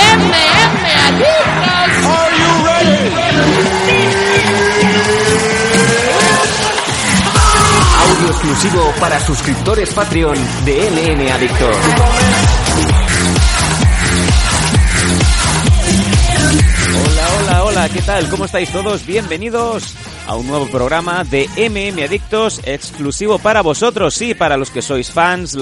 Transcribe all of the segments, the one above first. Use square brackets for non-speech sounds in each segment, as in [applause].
MM Adictos. Audio exclusivo para suscriptores Patreon de MM Adictos. Hola, hola, hola, ¿qué tal? ¿Cómo estáis todos? Bienvenidos a un nuevo programa de MM Adictos exclusivo para vosotros, sí, para los que sois fans,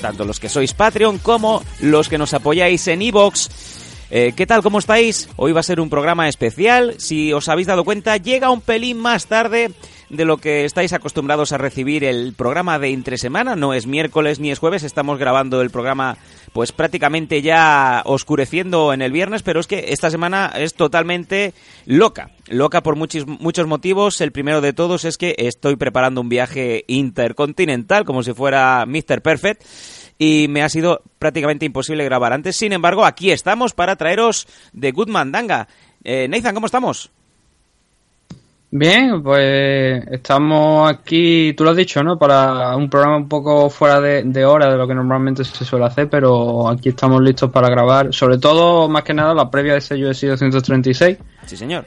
tanto los que sois Patreon como los que nos apoyáis en Evox. Eh, ¿Qué tal? ¿Cómo estáis? Hoy va a ser un programa especial. Si os habéis dado cuenta, llega un pelín más tarde de lo que estáis acostumbrados a recibir el programa de entre semana. No es miércoles ni es jueves, estamos grabando el programa pues prácticamente ya oscureciendo en el viernes, pero es que esta semana es totalmente loca. Loca por muchos, muchos motivos. El primero de todos es que estoy preparando un viaje intercontinental, como si fuera Mr. Perfect y me ha sido prácticamente imposible grabar antes. Sin embargo, aquí estamos para traeros de Good Mandanga. Eh, Nathan, ¿cómo estamos? Bien, pues estamos aquí, tú lo has dicho, ¿no? Para un programa un poco fuera de, de hora de lo que normalmente se suele hacer, pero aquí estamos listos para grabar, sobre todo, más que nada, la previa de ese UFC 236, Sí, señor.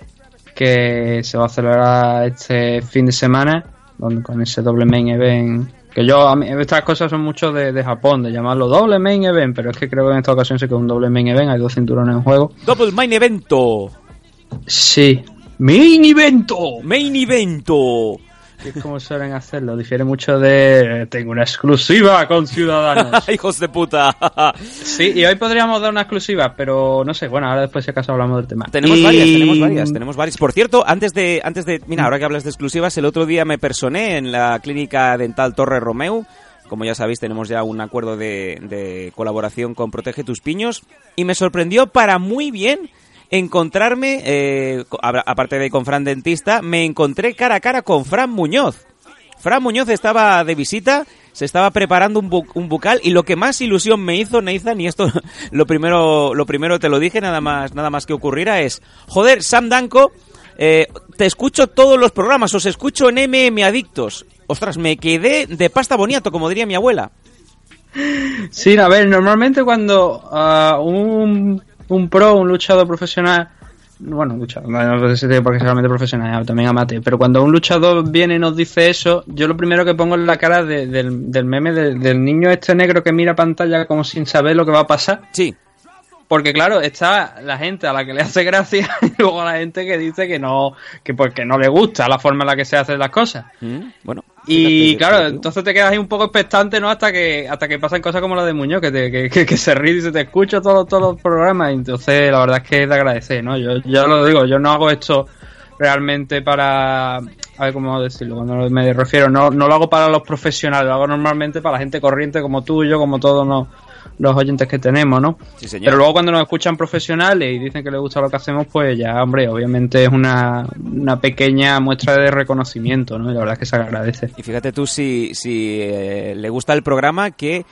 que se va a celebrar este fin de semana, donde- con ese doble main event. Que yo, a mí, estas cosas son mucho de, de Japón, de llamarlo doble main event, pero es que creo que en esta ocasión sí que es un doble main event, hay dos cinturones en juego. Double Main Evento. Sí, main evento. Main Evento. Que es como suelen hacerlo, difiere mucho de tengo una exclusiva con Ciudadanos. [laughs] Hijos de puta. [laughs] sí, y hoy podríamos dar una exclusiva, pero no sé, bueno, ahora después si acaso hablamos del tema. tenemos Y- varias, tenemos varias, tenemos varias. Por cierto, antes de, antes de, mira, ahora que hablas de exclusivas, el otro día me personé en la clínica dental Torre Romeu. Como ya sabéis, tenemos ya un acuerdo de, de colaboración con Protege tus Piños. Y me sorprendió para muy bien encontrarme, eh, aparte de con Fran Dentista, me encontré cara a cara con Fran Muñoz. Fran Muñoz estaba de visita, se estaba preparando un, bu- un bucal y lo que más ilusión me hizo, Nathan, y esto [laughs] lo primero, lo primero te lo dije nada más, nada más que ocurriera es, joder, Sam Danko, eh, te escucho todos los programas, os escucho en MM Adictos. Ostras, me quedé de pasta boniato, como diría mi abuela. Sí, a ver, normalmente cuando ah, un, un pro, un luchador profesional, bueno, luchador, no no sé si tiene por qué ser solamente profesional, también amateur, pero cuando un luchador viene y nos dice eso, yo lo primero que pongo es la cara de- del, del meme del, del niño este negro que mira pantalla como sin saber lo que va a pasar. Sí, Porque claro, está la gente a la que le hace gracia [laughs] y luego la gente que dice que no, que porque no le gusta la forma en la que se hacen las cosas. Mm, bueno. Y fíjate, claro, entonces te quedas ahí un poco expectante, ¿no? Hasta que hasta que pasan cosas como la de Muñoz, que, te, que, que, que se ríe y se te escucha todos todos los programas. Entonces la verdad es que es de agradecer, ¿no? Yo ya lo digo, yo no hago esto realmente para... A ver cómo decirlo, cuando me refiero, no, no lo hago para los profesionales, lo hago normalmente para la gente corriente como tú y yo, como todos los, los oyentes que tenemos, ¿no? Sí, señor. Pero luego cuando nos escuchan profesionales y dicen que les gusta lo que hacemos, pues ya, hombre, obviamente es una, una pequeña muestra de reconocimiento, ¿no? Y la verdad es que se agradece. Y fíjate tú si, si eh, le gusta el programa que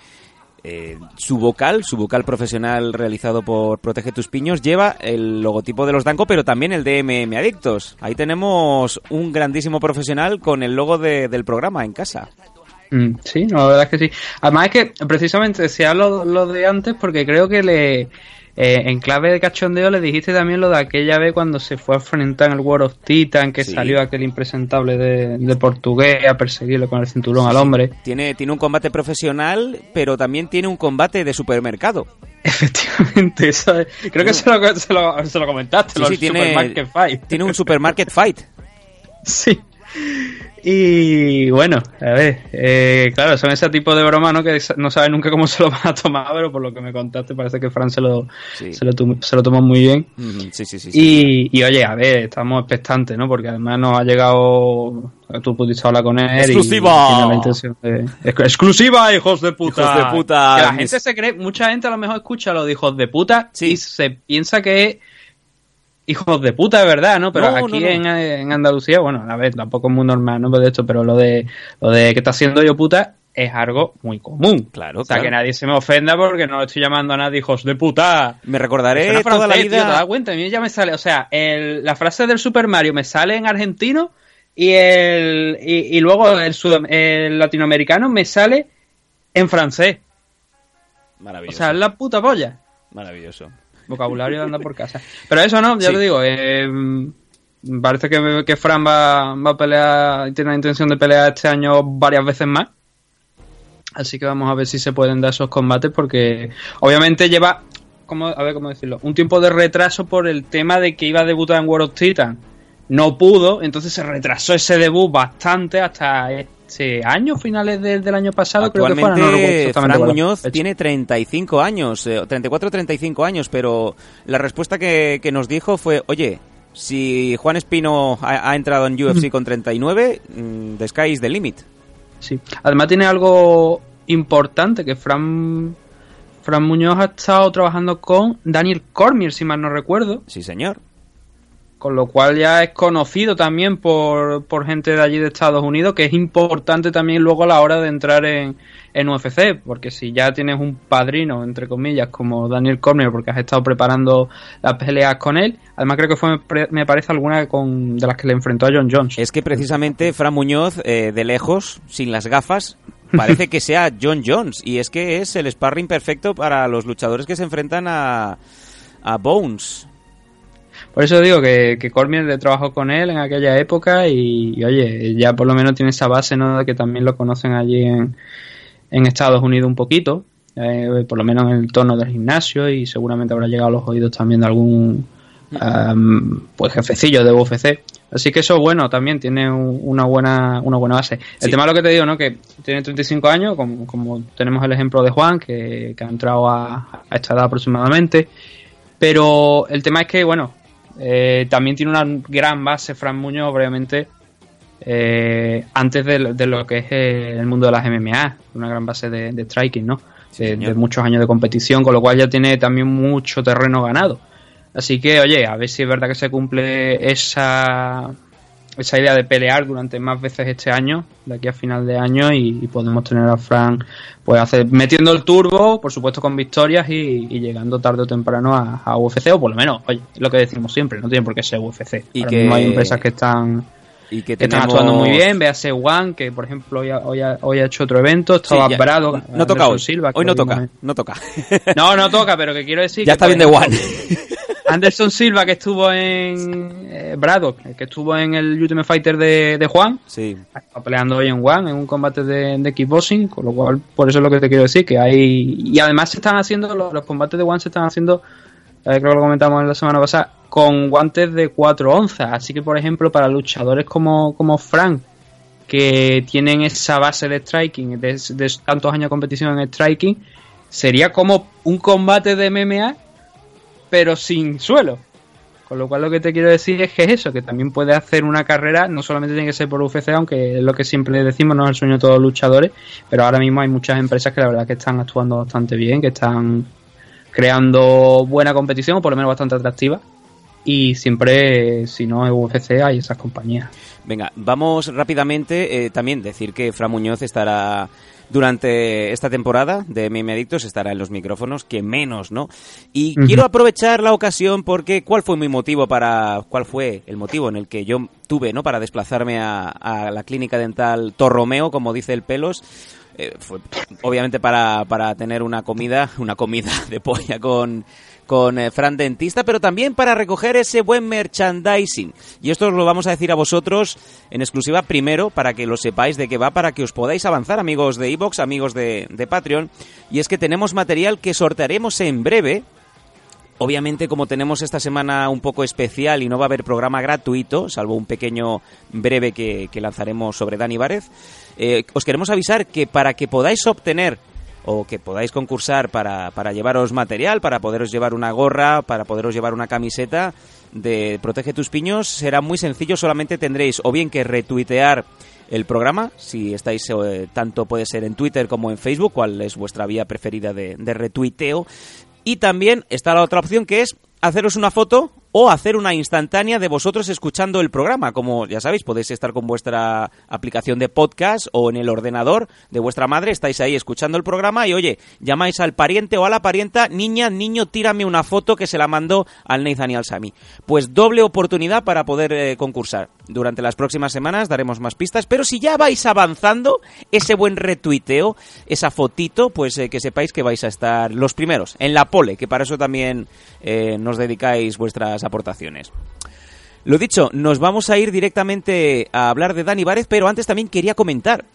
eh, su vocal, su vocal profesional realizado por Protege tus Piños, lleva el logotipo de los Danco, pero también el de MM Adictos. Ahí tenemos un grandísimo profesional con el logo de- del programa en casa. Mm, sí, no, la verdad es que sí. Además es que precisamente decía lo, lo de antes porque creo que le eh, en clave de cachondeo le dijiste también lo de aquella vez cuando se fue a enfrentar en el World of Titan, que Sí. salió aquel impresentable de, de portugués a perseguirlo con el cinturón al hombre. Tiene, tiene un combate profesional, pero también tiene un combate de supermercado. [laughs] Efectivamente, eso es- creo que se lo, se lo, se lo comentaste, Sí, lo tiene, Supermarket Fight. tiene un supermarket fight. [laughs] Sí. Y bueno, a ver, eh, claro, son ese tipo de bromas, ¿no? Que no sabes nunca cómo se lo van a tomar, pero por lo que me contaste parece que Fran se lo, Sí. se lo, se lo tomó muy bien. Sí, sí. Y, y oye, a ver, estamos expectantes, ¿no? Porque además nos ha llegado, tú pudiste hablar con él. ¡Exclusiva! de- ¡Exclusiva, hijos de puta! Hijos de puta. Que la gente se cree, mucha gente a lo mejor escucha lo de hijos de puta Sí. y se piensa que es hijos de puta de verdad, ¿no? Pero No, aquí no, no. En, en Andalucía, bueno, a ver, tampoco es muy normal, ¿no? De esto, pero lo de lo de que está haciendo yo puta es algo muy común. Claro, O sea, claro. que nadie se me ofenda porque no estoy llamando a nadie hijos de puta. Me recordaré Suena toda la francés, tío, ¿te das vida. cuenta? A mí ya me sale, o sea, el- la frase del Super Mario me sale en argentino y el y, y luego el, sud- el latinoamericano me sale en francés. O Maravilloso. sea, es la puta polla. Maravilloso. Vocabulario de andar por casa. [laughs] Pero eso no, ya te digo, eh, parece que, que Fran va, va a pelear, tiene la intención de pelear este año varias veces más. Así que vamos a ver si se pueden dar esos combates porque obviamente lleva, como, a ver cómo decirlo, un tiempo de retraso por el tema de que iba a debutar en World of Titan. No pudo, entonces se retrasó ese debut bastante hasta este año, finales del año pasado. Actualmente, creo que Muñoz tiene 35 años, 34 o 35 años, pero la respuesta que, que nos dijo fue, oye, si Juan Espino ha, ha entrado en UFC con 39, mm, the sky is the limit. Sí. Además tiene algo importante que Fran Fran Muñoz ha estado trabajando con Daniel Cormier, si mal no recuerdo. Sí, señor. Con lo cual ya es conocido también por, por gente de allí de Estados Unidos, que es importante también luego a la hora de entrar en, en UFC, porque si ya tienes un padrino, entre comillas, como Daniel Cormier, porque has estado preparando las peleas con él, además creo que fue, me parece, alguna con, de las que le enfrentó a John Jones. Es que precisamente Fran Muñoz, eh, de lejos, sin las gafas, parece que sea John Jones, y es que es el sparring perfecto para los luchadores que se enfrentan a, a Bones. Por eso digo que, que Cormier trabajó con él en aquella época y, oye, ya por lo menos tiene esa base, ¿no? De que también lo conocen allí en, en Estados Unidos un poquito, eh, por lo menos en el tono del gimnasio y seguramente habrá llegado a los oídos también de algún um, pues jefecillo de UFC. Así que eso bueno, también tiene una buena una buena base. El tema es lo que te digo, ¿no? Que tiene 35 años, como, como tenemos el ejemplo de Juan, que, que ha entrado a, a, esta edad aproximadamente. Pero el tema es que, bueno, eh, también tiene una gran base Fran Muñoz, obviamente, eh, antes de, de, lo que es el mundo de las MMA, una gran base de, de striking, ¿no? De, de, muchos años de competición, con lo cual ya tiene también mucho terreno ganado. Así que, oye, a ver si es verdad que se cumple esa, esa idea de pelear durante más veces este año, de aquí a final de año, y, y podemos tener a Frank pues hacer, metiendo el turbo, por supuesto con victorias y, y llegando tarde o temprano a, a, UFC, o por lo menos, oye, lo que decimos siempre, no tiene por qué ser UFC. Y Ahora que mismo hay empresas que están y que, que están actuando muy bien. Véase One, que por ejemplo hoy ha, hoy ha, hoy ha hecho otro evento. Estaba sí, Brado. No toca hoy. Silva, hoy no toca. No toca. [laughs] No, no toca, pero que quiero decir. Ya que, está bien de One. [laughs] Anderson Silva, que estuvo en eh, Brado, que estuvo en el Ultimate Fighter de, de Juan. Sí. Está peleando hoy en One, en un combate de, de kickboxing. Con lo cual, por eso es lo que te quiero decir. Que hay. Y además se están haciendo. Los, los combates de One se están haciendo. Eh, creo que lo comentamos en la semana pasada con guantes de 4 onzas. Así que, por ejemplo, para luchadores como, como Frank, que tienen esa base de striking, de, de, tantos años de competición en striking, sería como un combate de MMA, pero sin suelo. Con lo cual lo que te quiero decir es que es eso, que también puede hacer una carrera, no solamente tiene que ser por UFC, aunque es lo que siempre decimos, no es el sueño de todos los luchadores, pero ahora mismo hay muchas empresas que la verdad que están actuando bastante bien, que están creando buena competición, o por lo menos bastante atractiva, y siempre, si no es UFC, hay esas compañías. Venga, vamos rápidamente. Eh, también decir que Fra Muñoz estará durante esta temporada de Meme Adictos, estará en los micrófonos, que menos, ¿no? Y uh -huh. quiero aprovechar la ocasión porque ¿cuál fue mi motivo para, cuál fue el motivo en el que yo tuve, ¿no? Para desplazarme a, a la clínica dental Torromeo, como dice el Pelos. Eh, fue obviamente para, para tener una comida, una comida de polla con con eh, Fran Dentista, pero también para recoger ese buen merchandising. Y esto os lo vamos a decir a vosotros en exclusiva primero, para que lo sepáis de qué va, para que os podáis avanzar, amigos de Evox, amigos de, Patreon. Y es que tenemos material que sortearemos en breve, Obviamente, como tenemos esta semana un poco especial y no va a haber programa gratuito, salvo un pequeño breve que, que lanzaremos sobre Dani Várez, eh, os queremos avisar que para que podáis obtener o que podáis concursar para, para llevaros material, para poderos llevar una gorra, para poderos llevar una camiseta de Protege tus piños, será muy sencillo, solamente tendréis o bien que retuitear el programa, si estáis eh, tanto puede ser en Twitter como en Facebook, cuál es vuestra vía preferida de, de retuiteo, y también está la otra opción que es haceros una foto o hacer una instantánea de vosotros escuchando el programa. Como ya sabéis, podéis estar con vuestra aplicación de podcast o en el ordenador de vuestra madre, estáis ahí escuchando el programa y oye, llamáis al pariente o a la parienta, niña, niño, tírame una foto que se la mandó al Nathan y al Sami. Pues doble oportunidad para poder eh, concursar. Durante las próximas semanas daremos más pistas, pero si ya vais avanzando, ese buen retuiteo, esa fotito, pues eh, que sepáis que vais a estar los primeros en la pole, que para eso también eh, nos dedicáis vuestras aportaciones. Lo dicho, nos vamos a ir directamente a hablar de Dani Várez, pero antes también quería comentar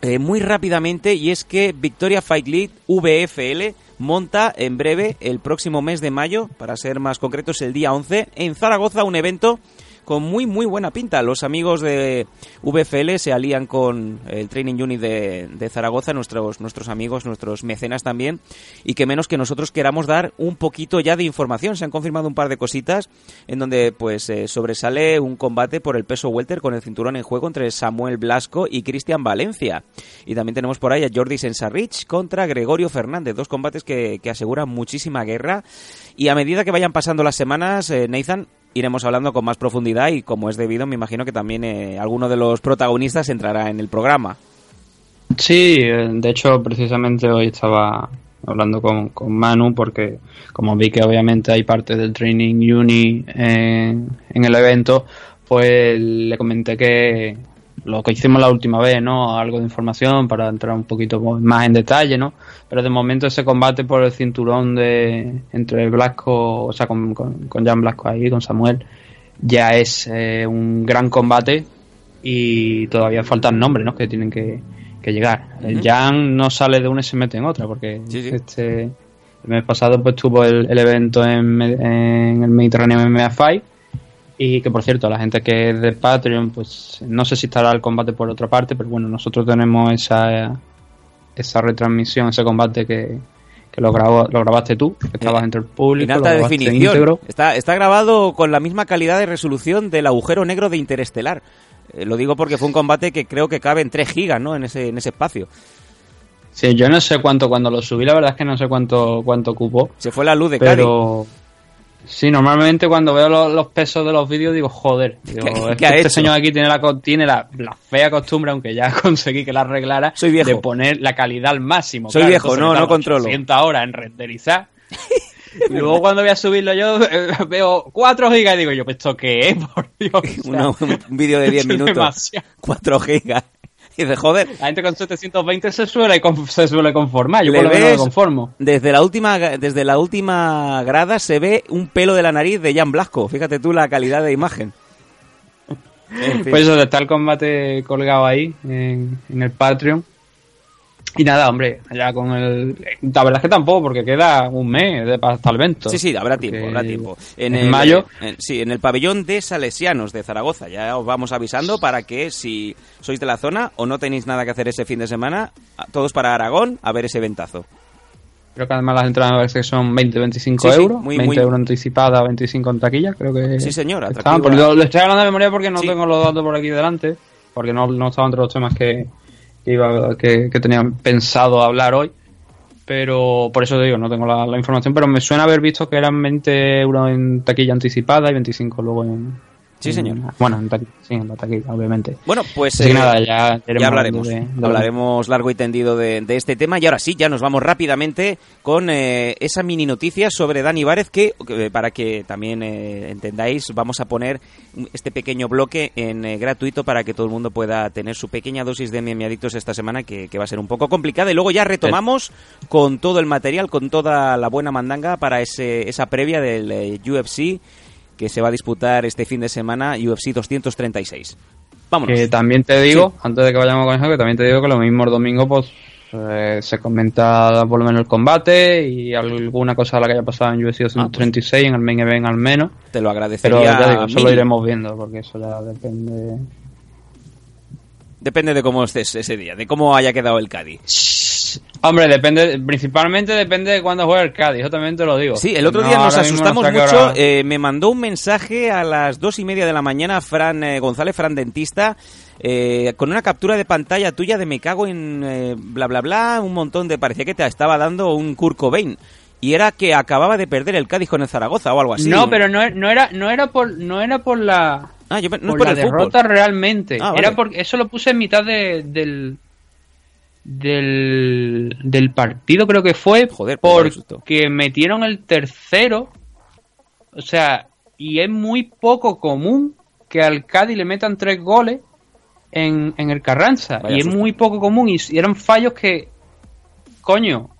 eh, muy rápidamente y es que Victoria Fight League VFL monta en breve el próximo mes de mayo, para ser más concretos el día 11, en Zaragoza un evento con muy muy buena pinta. Los amigos de VFL se alían con el Training Unit de, Zaragoza, nuestros, nuestros amigos, nuestros mecenas también, y que menos que nosotros queramos dar un poquito ya de información. Se han confirmado un par de cositas en donde pues eh, sobresale un combate por el peso welter con el cinturón en juego entre Samuel Blasco y Cristian Valencia. Y también tenemos por ahí a Jordi Sensarrich contra Gregorio Fernández, dos combates que, que aseguran muchísima guerra. Y a medida que vayan pasando las semanas, eh, Nathan, iremos hablando con más profundidad y como es debido, me imagino que también eh, alguno de los protagonistas entrará en el programa. Sí, eh, de hecho precisamente hoy estaba hablando con, con Manu porque como vi que obviamente hay parte del Training Uni en, en el evento, pues le comenté que lo que hicimos la última vez, ¿no? Algo de información para entrar un poquito más en detalle, ¿no? Pero de momento ese combate por el cinturón de entre Blasco, o sea, con, con, con Jan Blasco ahí, con Samuel, ya es eh, un gran combate y todavía faltan nombres, ¿no? Que tienen que, que llegar. Uh -huh. El Jan no sale de un y se mete en otra, porque sí, sí. este el mes pasado pues tuvo el, el evento en, en el Mediterráneo MMA Fight y que por cierto, la gente que es de Patreon, pues no sé si estará el combate por otra parte, pero bueno, nosotros tenemos esa, esa retransmisión, ese combate que, que lo, grabó, lo grabaste tú, que estabas entre el público. En alta definición. Está, está grabado con la misma calidad de resolución del agujero negro de Interestelar. Eh, lo digo porque fue un combate que creo que cabe en 3 gigas, ¿no? En ese, en ese espacio. Sí, yo no sé cuánto cuando lo subí, la verdad es que no sé cuánto cuánto ocupó. Se fue la luz de pero... Cádiz. Sí, normalmente cuando veo los, los pesos de los vídeos digo, joder, digo, es que este señor aquí tiene, la, tiene la, la, fea costumbre, aunque ya [laughs] conseguí que la arreglara, Soy viejo. de poner la calidad al máximo. Soy claro, viejo, no, no controlo. ahora en renderizar. [laughs] y luego cuando voy a subirlo yo [laughs] eh, veo 4 gigas y digo yo, ¿esto qué es? Por Dios. O sea, Una, un vídeo de 10 minutos. 4 gigas. Y [laughs] dice, joder. La gente con 720 se suele, se suele conformar. Yo por lo menos me conformo. Desde la última, desde la última grada se ve un pelo de la nariz de Jan Blasco. Fíjate tú la calidad de imagen. [laughs] En fin. Pues eso, está el combate colgado ahí en, en el Patreon. Y nada, hombre, ya con el. La verdad es que tampoco, porque queda un mes hasta el evento. Sí, sí, habrá tiempo, habrá tiempo. En, en el, mayo. En, sí, en el pabellón de Salesianos de Zaragoza. Ya os vamos avisando para que si sois de la zona o no tenéis nada que hacer ese fin de semana, todos para Aragón a ver ese ventazo. Creo que además las entradas parece que son 20, 25 sí, euros. Sí, muy, 20 muy... euros anticipada, 25 en taquilla, creo que. Sí, señor. Estaban, lo, estoy hablando de memoria porque no sí. tengo los datos por aquí delante, porque no, no estaban entre los temas que, que, iba, que, tenía pensado hablar hoy. Pero por eso te digo, no tengo la, la, información, pero me suena haber visto que eran 20 euros en taquilla anticipada y 25 luego en, Sí, señor. Bueno, en sí, en la taquilla, obviamente. Bueno, pues eh, nada, ya, ya hablaremos. De, de hablaremos largo y tendido de, de, este tema. Y ahora sí, ya nos vamos rápidamente con eh, esa mini noticia sobre Dani Várez, que eh, para que también eh, entendáis, vamos a poner este pequeño bloque en eh, gratuito para que todo el mundo pueda tener su pequeña dosis de Adictos esta semana, que, que, va a ser un poco complicada. Y luego ya retomamos con todo el material, con toda la buena mandanga para ese, esa previa del UFC que se va a disputar este fin de semana UFC 236. Vámonos. Que también te digo, sí. antes de que vayamos con eso, que también te digo que lo mismo el domingo pues eh, se comenta por lo menos el combate y alguna cosa de la que haya pasado en UFC 236 ah, pues. en el main event al menos. Te lo agradecería. Pero ya digo, eso lo iremos viendo porque eso ya depende Depende de cómo estés ese día, de cómo haya quedado el Cádiz. Hombre, depende, principalmente depende de cuándo juegue el Cádiz, yo también te lo digo. Sí, el otro día no, nos asustamos no mucho. Eh, me mandó un mensaje a las dos y media de la mañana Fran eh, González, Fran Dentista, eh, con una captura de pantalla tuya de me cago en eh, bla bla bla, un montón de. parecía que te estaba dando un Kurt Cobain. y era que acababa de perder el Cádiz con el Zaragoza o algo así. No, pero no, no era no era por no era por la Ah, yo, no por por la el fútbol. derrota realmente. Ah, vale. Era porque eso lo puse en mitad de- del del del partido creo que fue Joder, pues porque metieron el tercero. O sea, y es muy poco común que al Cádiz le metan tres goles en, en el Carranza. Vaya y es muy poco común y, y eran fallos que coño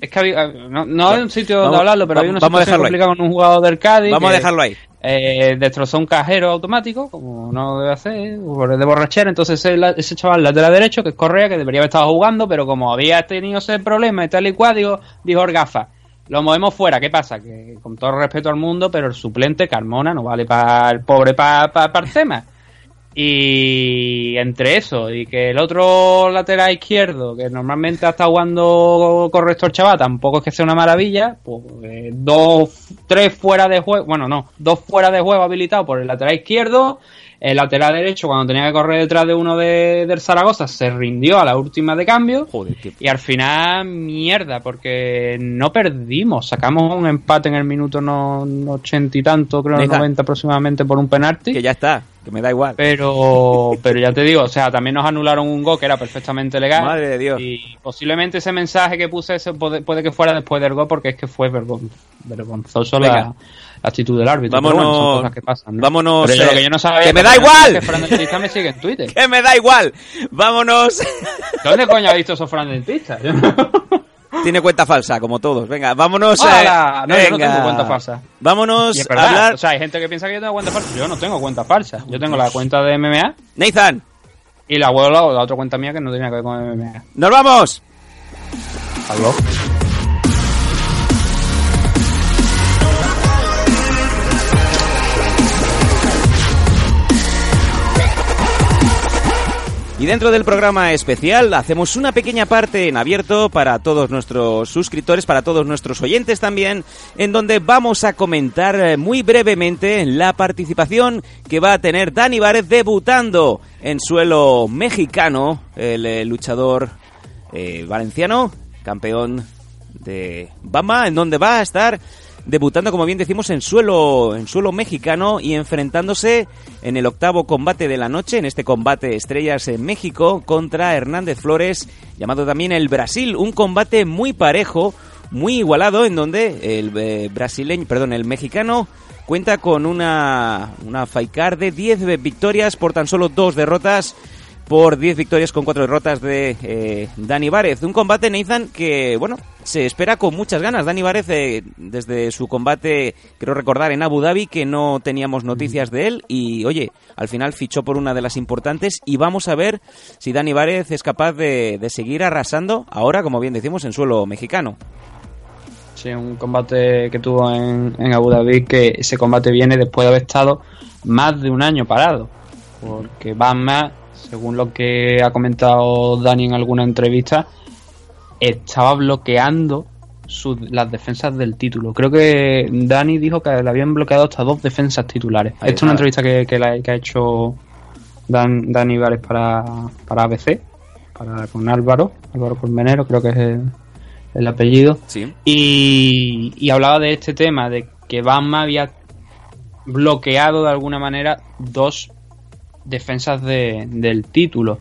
es que había, no, no hay un sitio Vamos- donde hablarlo, pero va- hay una vamos situación ahí. complicada con un jugador del Cádiz. Vamos a dejarlo ahí. Eh, destrozó un cajero automático, como no debe hacer, de borrachera. Entonces ese, ese chaval lateral derecho, que es Correa, que debería haber estado jugando, pero como había tenido ese problema y tal y cual, digo, dijo Orgafa, lo movemos fuera. ¿Qué pasa? Que con todo respeto al mundo, pero el suplente, Carmona, no vale para el pobre para el tema. Y entre eso y que el otro lateral izquierdo, que normalmente ha estado jugando correcto el chaval, tampoco es que sea una maravilla, pues eh, dos, tres fuera de juego, bueno, no, dos fuera de juego habilitados por el lateral izquierdo, el lateral derecho cuando tenía que correr detrás de uno de, del Zaragoza se rindió a la última de cambio. Joder, qué- Y al final, mierda, porque no perdimos. Sacamos un empate en el minuto no, no 80 y tanto, creo, Venga. 90 aproximadamente por un penalti. que ya está, que me da igual. Pero, [laughs] pero ya te digo, o sea, también nos anularon un gol que era perfectamente legal. Madre de Dios. Y posiblemente ese mensaje que puse ese puede, puede que fuera después del gol porque es que fue vergon- vergonzoso Venga. la, la actitud del árbitro. Vámonos- bueno, son cosas que pasan. ¿no? vámonos, Pero yo eh, lo que yo no sabía ¡que me da igual! Que Fran Dentista me sigue en Twitter. [laughs] Que me da igual. Vámonos. [laughs] ¿Dónde coño ha visto eso Fran Dentista? Yo no- Tiene cuenta falsa, como todos. Venga, vámonos. eh, ¡Hala! No, yo no venga. tengo cuenta falsa. Vámonos a hablar. o sea, hay gente que piensa que yo tengo cuenta falsa. Yo no tengo cuenta falsa. Yo tengo la cuenta de MMA Nathan, y la web la, la otra cuenta mía que no tenía que ver con MMA. nos vamos. Y dentro del programa especial hacemos una pequeña parte en abierto para todos nuestros suscriptores, para todos nuestros oyentes también, en donde vamos a comentar eh, muy brevemente la participación que va a tener Dani Várez debutando en suelo mexicano, el eh, luchador eh, valenciano, campeón de Bama, en donde va a estar debutando, como bien decimos, en suelo, en suelo mexicano y enfrentándose en el octavo combate de la noche, en este combate estrellas en México, contra Hernández Flores, llamado también el Brasil, un combate muy parejo, muy igualado, en donde el eh, brasileño, perdón, el mexicano cuenta con una, una de 10 victorias por tan solo dos derrotas por 10 victorias con 4 derrotas de eh, Dani Várez. Un combate, Nathan, que, bueno, se espera con muchas ganas. Dani Várez, eh, desde su combate, creo recordar, en Abu Dhabi, que no teníamos noticias de él. Y, oye, al final fichó por una de las importantes. Y vamos a ver si Dani Várez es capaz de, de seguir arrasando ahora, como bien decimos, en suelo mexicano. Sí, un combate que tuvo en, en Abu Dhabi, que ese combate viene después de haber estado más de un año parado. Porque Batman, según lo que ha comentado Dani en alguna entrevista, estaba bloqueando sus- las defensas del título. Creo que Dani dijo que le habían bloqueado hasta dos defensas titulares. Esta es una entrevista que, que la- que ha hecho Dan, Dani Vares para, para ABC, para, con Álvaro, Álvaro Colmenero, creo que es el, el apellido. Sí. Y, y hablaba de este tema, de que Batman había bloqueado de alguna manera dos defensas de- del título.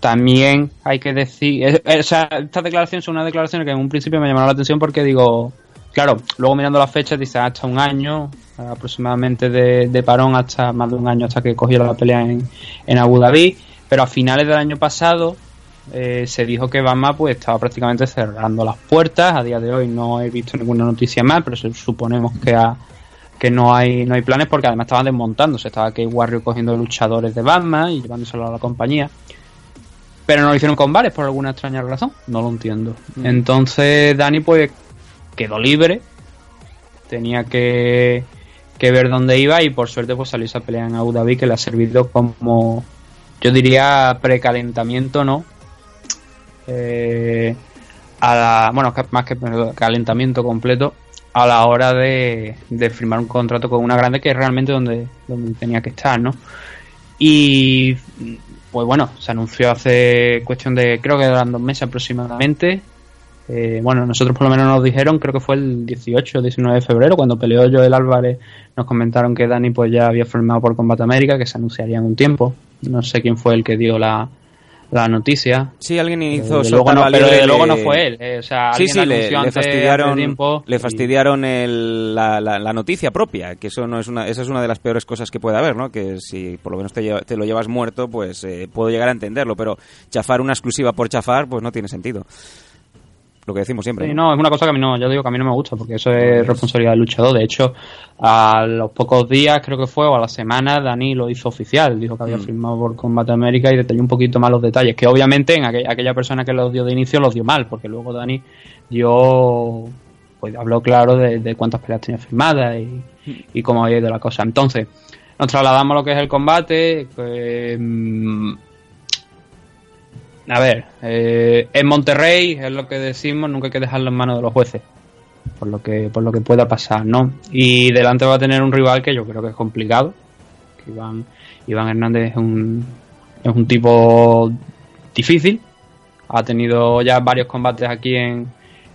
También hay que decir, estas declaraciones son unas declaraciones que en un principio me llamaron la atención porque digo, claro, luego mirando las fechas dice hasta un año aproximadamente de, de parón, hasta más de un año hasta que cogió la pelea en, en Abu Dhabi, pero a finales del año pasado eh, se dijo que Bama pues estaba prácticamente cerrando las puertas. A día de hoy no he visto ninguna noticia más, pero su- suponemos que ha- que no hay no hay planes porque además estaban desmontándose. Estaba que Warrior cogiendo luchadores de Batman y llevándoselo a la compañía. Pero no lo hicieron con Vares por alguna extraña razón. No lo entiendo. Entonces Dani pues quedó libre. Tenía que, que ver dónde iba y por suerte pues salió esa pelea en Abu Dhabi que le ha servido como yo diría precalentamiento, ¿no? Eh, a la, bueno, más que calentamiento completo a la hora de, de firmar un contrato con una grande que es realmente donde, donde tenía que estar, ¿no? Y pues bueno, se anunció hace cuestión de, creo que eran dos meses aproximadamente, Eh, bueno, nosotros por lo menos nos dijeron, creo que fue el 18 o 19 de febrero, cuando peleó Joel Álvarez, nos comentaron que Dani pues ya había firmado por Combate América, que se anunciaría en un tiempo. No sé quién fue el que dio la, la noticia. Sí, alguien hizo Eh, luego no, pero de luego no fue él. eh, o sea, Sí, sí, le, fastidiaron, le y- fastidiaron el- la, la- la noticia propia, que eso no es una, esa es una de las peores cosas que puede haber, ¿no? Que si por lo menos te, lleva- te lo llevas muerto, pues eh, puedo llegar a entenderlo, pero chafar una exclusiva por chafar, pues no tiene sentido. Lo que decimos siempre. Sí, ¿no? no, es una cosa que a mí no, yo digo que a mí no me gusta, porque eso es responsabilidad del luchador. De hecho, a los pocos días, creo que fue, o a la semana, Dani lo hizo oficial. Dijo que había Mm. firmado por Combate América y detalló un poquito más los detalles. Que obviamente en aquella, aquella persona que los dio de inicio los dio mal, porque luego Dani dio, pues habló claro de, de cuántas peleas tenía firmadas y, y cómo había ido la cosa. Entonces, nos trasladamos a lo que es el combate. pues, mm, a ver, eh, en Monterrey es lo que decimos, nunca hay que dejarlo en manos de los jueces, por lo que por lo que pueda pasar, ¿no? Y delante va a tener un rival que yo creo que es complicado, que Iván, Iván Hernández es un, es un tipo difícil, ha tenido ya varios combates aquí en,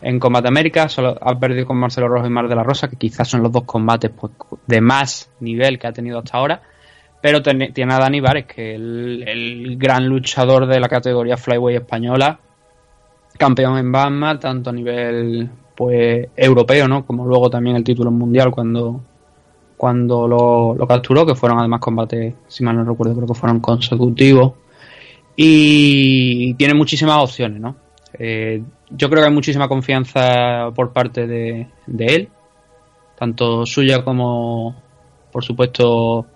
en Combate América, solo ha perdido con Marcelo Rojo y Mar de la Rosa, que quizás son los dos combates pues, de más nivel que ha tenido hasta ahora. Pero tiene a Dani Vares, que es el, gran luchador de la categoría Flyway española, campeón en Batman, tanto a nivel pues europeo, ¿no? Como luego también el título mundial cuando, cuando lo, lo capturó, que fueron además combates, si mal no recuerdo, creo que fueron consecutivos. Y tiene muchísimas opciones, ¿no? Eh, yo creo que hay muchísima confianza por parte de, de él, tanto suya como, por supuesto,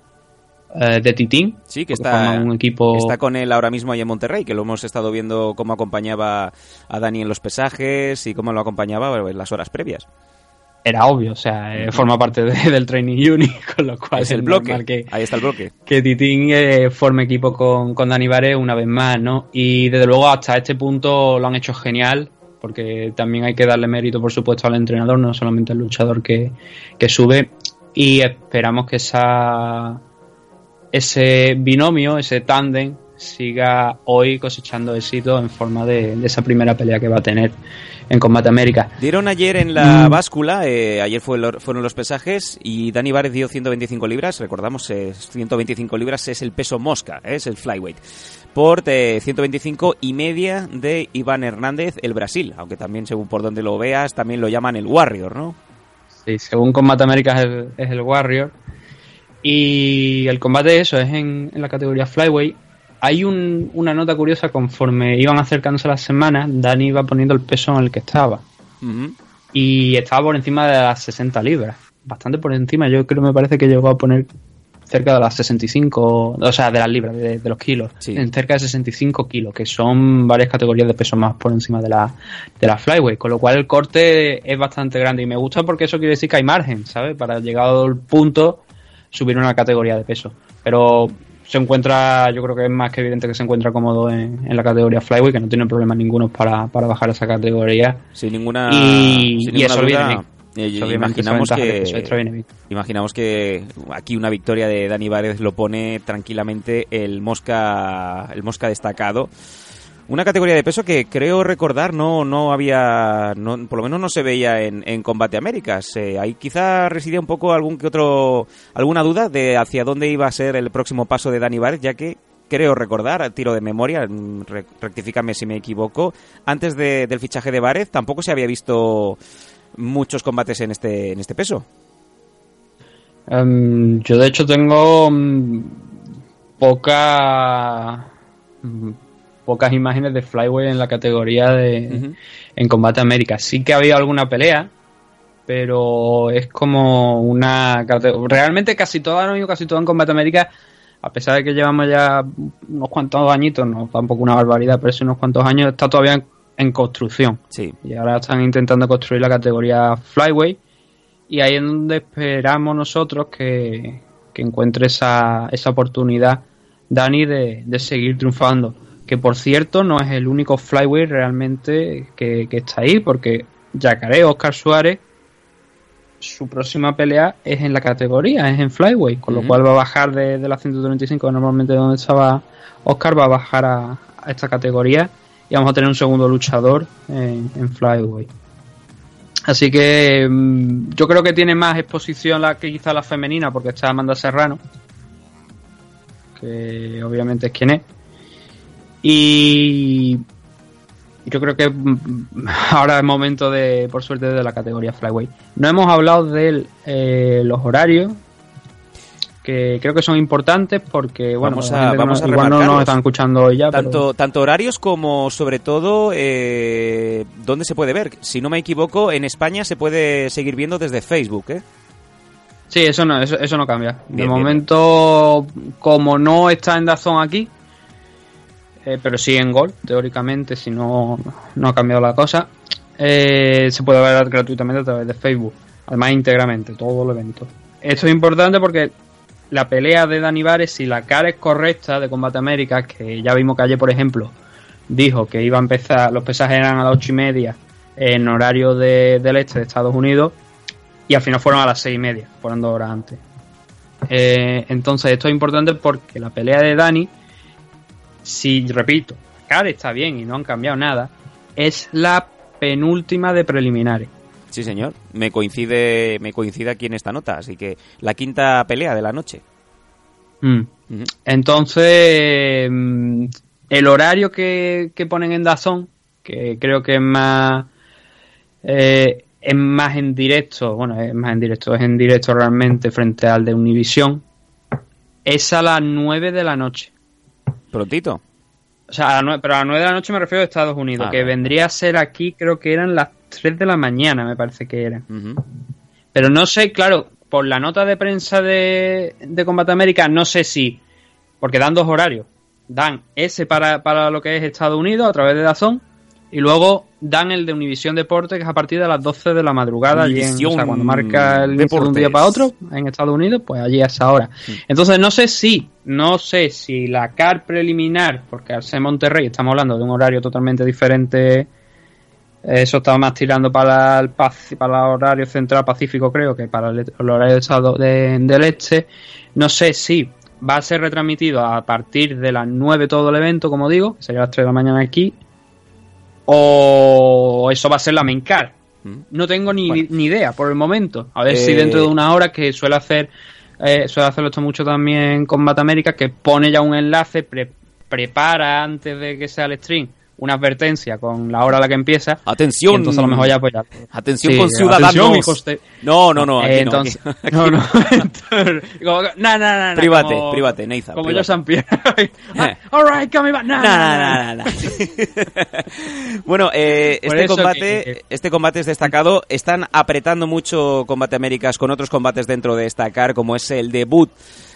eh, de Titín. Sí, que está, un equipo está con él ahora mismo ahí en Monterrey, que lo hemos estado viendo cómo acompañaba a Dani en los pesajes y cómo lo acompañaba en las horas previas. era obvio, o sea, eh, forma parte de- del training unit, [laughs] con lo cual Es el bloque, que, ahí está el bloque. que Titín eh, forme equipo con, con Dani Vares una vez más, ¿no? Y desde luego hasta este punto lo han hecho genial, porque también hay que darle mérito, por supuesto, al entrenador, no solamente al luchador que, que sube. Y esperamos que esa ese binomio, ese tándem, siga hoy cosechando éxito en forma de, de esa primera pelea que va a tener en Combate América. Dieron ayer en la Mm. báscula, eh, ayer fue lo- fueron los pesajes y Dani Várez dio 125 libras, recordamos, eh, 125 libras es el peso mosca, eh, es el flyweight, por eh, 125 y media de Iván Hernández, el Brasil, aunque también según por donde lo veas, también lo llaman el Warrior, ¿no? Sí, según Combate América es el, es el Warrior. Y el combate, eso, es en, en la categoría Flyway. Hay un- una nota curiosa, conforme iban acercándose las semanas, Dani iba poniendo el peso en el que estaba. Ujú. Y estaba por encima de las 60 libras. Bastante por encima, yo creo me parece que llegó a poner cerca de las 65, o sea, de las libras, de, de los kilos. Sí. En cerca de 65 kilos, que son varias categorías de peso más por encima de la, de la flyway. Con lo cual el corte es bastante grande. Y me gusta porque eso quiere decir que hay margen, ¿sabes? Para llegado al punto, subir una categoría de peso. Pero se encuentra, yo creo que es más que evidente que se encuentra cómodo en, en la categoría flyway, que no tiene problemas ninguno para, para bajar esa categoría. Sin ninguna, Y- sin y ninguna eso viene duda, bien. eh, Eso, obviamente, esa imaginamos que, viene. Imaginamos que aquí una victoria de Dani Várez lo pone tranquilamente el Mosca, el Mosca destacado. Una categoría de peso que creo recordar no, no había, por lo menos no se veía en, en Combate Américas. Eh, ahí quizá residía un poco algún que otro, alguna duda de hacia dónde iba a ser el próximo paso de Dani Várez, ya que creo recordar, a tiro de memoria, mm, re- rectifícame si me equivoco, antes de- del fichaje de Várez tampoco se había visto muchos combates en este, en este peso. Em, yo de hecho tengo mm, poca mm, pocas imágenes de Flyway en la categoría de en Combate América. Sí que había alguna pelea, pero es como una realmente casi todo han ido casi todo en Combate América, a pesar de que llevamos ya unos cuantos añitos, no tampoco una barbaridad, pero sí unos cuantos años está todavía en, en construcción. Sí. Y ahora están intentando construir la categoría Flyway. Y ahí es donde esperamos nosotros que, que encuentre esa, esa oportunidad Dani de, de seguir triunfando. Que por cierto no es el único Flyway realmente que, que está ahí, porque Yacaré, Oscar Suárez, su próxima pelea es en la categoría, es en Flyway, con lo cual va a bajar de, de la 135, que normalmente donde estaba Oscar, va a bajar a, a esta categoría y vamos a tener un segundo luchador en, en Flyway. Así que mm, yo creo que tiene más exposición la que quizá la femenina, porque está Amanda Serrano, que obviamente es quien es. Y yo creo que mm, [laughs] ahora es momento de, por suerte, de la categoría Flyway. No hemos hablado de eh, los horarios, que creo que son importantes porque, bueno, Vamos a- vamos no, a igual no nos están escuchando hoy ya. Tanto, pero- tanto horarios como, sobre todo, eh, ¿dónde se puede ver? Si no me equivoco, en España se puede seguir viendo desde Facebook, ¿eh? Sí, eso no, eso, eso no cambia. De bien, momento, como no está en Dazón aquí, eh, pero sí en Gol, teóricamente, si no, no ha cambiado la cosa, eh, se puede ver gratuitamente a través de Facebook. Además, íntegramente, todo el evento. Esto es importante porque la pelea de Dani Vares, si la cara es correcta de Combate América, que ya vimos que ayer, por ejemplo, dijo que iba a empezar, los pesajes eran a las ocho y media en horario de- del este de Estados Unidos, y al final fueron a las seis y media, fueron dos horas antes. Eh, entonces, esto es importante porque la pelea de Dani, si repito, la cara está bien y no han cambiado nada, es la penúltima de preliminares. Sí, señor. Me coincide, me coincide aquí en esta nota, así que la quinta pelea de la noche. Mm. Entonces, mm, el horario que, que ponen en Dazón, que creo que es más. eh, es más en directo, bueno, es más en directo, es en directo realmente frente al de Univision, es a las 9 de la noche. Prontito. O sea, a nueve- pero a las 9 de la noche me refiero a Estados Unidos, Ah, que vendría a ser aquí, creo que eran las 3 de la mañana, me parece que. Ujú. Pero no sé, claro, por la nota de prensa de, de Combate América, no sé si, porque dan dos horarios. Dan ese para, para lo que es Estados Unidos a través de Dazón y luego dan el de Univisión Deporte, que es a partir de las 12 de la madrugada. allí en- o sea, cuando marca el de un día para otro en Estados Unidos, pues allí a esa hora. Entonces no sé si, no sé si la CAR preliminar, porque al ser Monterrey estamos hablando de un horario totalmente diferente eso estaba más tirando para el, para el horario central pacífico, creo, que para el, el horario de estado de- del este. No sé si va a ser retransmitido a partir de las 9 todo el evento, como digo, que sería las 3 de la mañana aquí, o eso va a ser la main card. Mm. No tengo ni, Bueno. ni idea por el momento. A ver Eh, si dentro de una hora, que suele hacer eh, suele hacerlo esto mucho también con América, que pone ya un enlace, pre- prepara antes de que sea el stream una advertencia con la hora a la que empieza. Atención. Entonces a lo mejor ya pues ya. Atención Sí, con ciudadanos. atención, de- No, no, no. Aquí Eh, no, entonces, aquí- [laughs] no, no. [laughs] Como no, no, no, no, Private, como- private, Neiza, Como private. yo San Pierre. [laughs] Ah, Alright, coming back. No, no, Nah, no, nah, no. nah, nah. bueno, eh, este combate, que- este combate es destacado. Están apretando mucho Combate Américas con otros combates dentro de esta car, como es el debut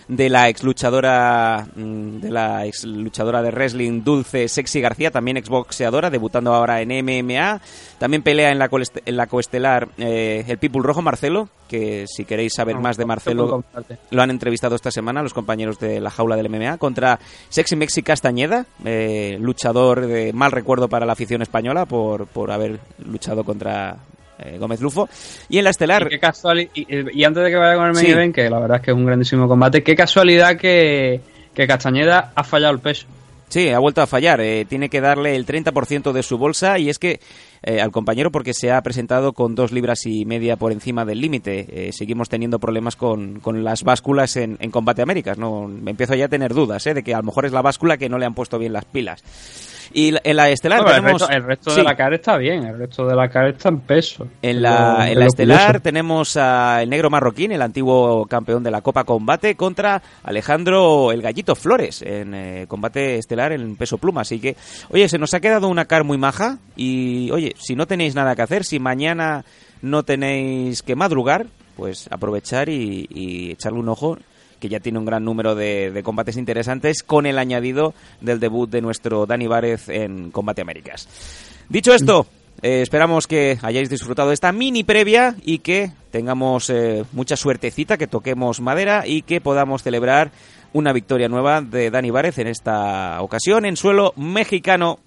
de la ex luchadora de la ex luchadora de wrestling Dulce Sexy García, también exboxeadora, debutando ahora en MMA. También pelea en la, en la coestelar eh, el People Rojo Marcelo, que si queréis saber más de Marcelo, lo han entrevistado esta semana los compañeros de la jaula del MMA contra Sexy Mexi Castañeda, eh, luchador de mal recuerdo para la afición española por, por haber luchado contra eh, Gómez Lufo. Y en la Y, estelar, qué casuali- y, y antes de que vaya con el main Sí. event, que la verdad es que es un grandísimo combate, qué casualidad que, que Castañeda ha fallado el peso. sí, ha vuelto a fallar. eh, tiene que darle el 30% de su bolsa y es que eh, al compañero porque se ha presentado con dos libras y media por encima del límite. Eh, seguimos teniendo problemas con, con las básculas en, en Combate Américas. ¿no? Me empiezo ya a tener dudas eh, de que a lo mejor es la báscula que no le han puesto bien las pilas. Y en la estelar Bueno, el tenemos... resto, el resto sí. de la cara está bien, el resto de la cara está en peso. En la, en la estelar curioso. tenemos al negro marroquín, el antiguo campeón de la Copa Combate, contra Alejandro el Gallito Flores en eh, combate estelar en peso pluma. Así que, oye, se nos ha quedado una car muy maja y, oye, si no tenéis nada que hacer, si mañana no tenéis que madrugar, pues aprovechar y, echarle un ojo que ya tiene un gran número de, de combates interesantes con el añadido del debut de nuestro Dani Várez en Combate Américas. Dicho esto, eh, esperamos que hayáis disfrutado de esta mini previa y que tengamos eh, mucha suertecita, que toquemos madera y que podamos celebrar una victoria nueva de Dani Várez en esta ocasión en suelo mexicano.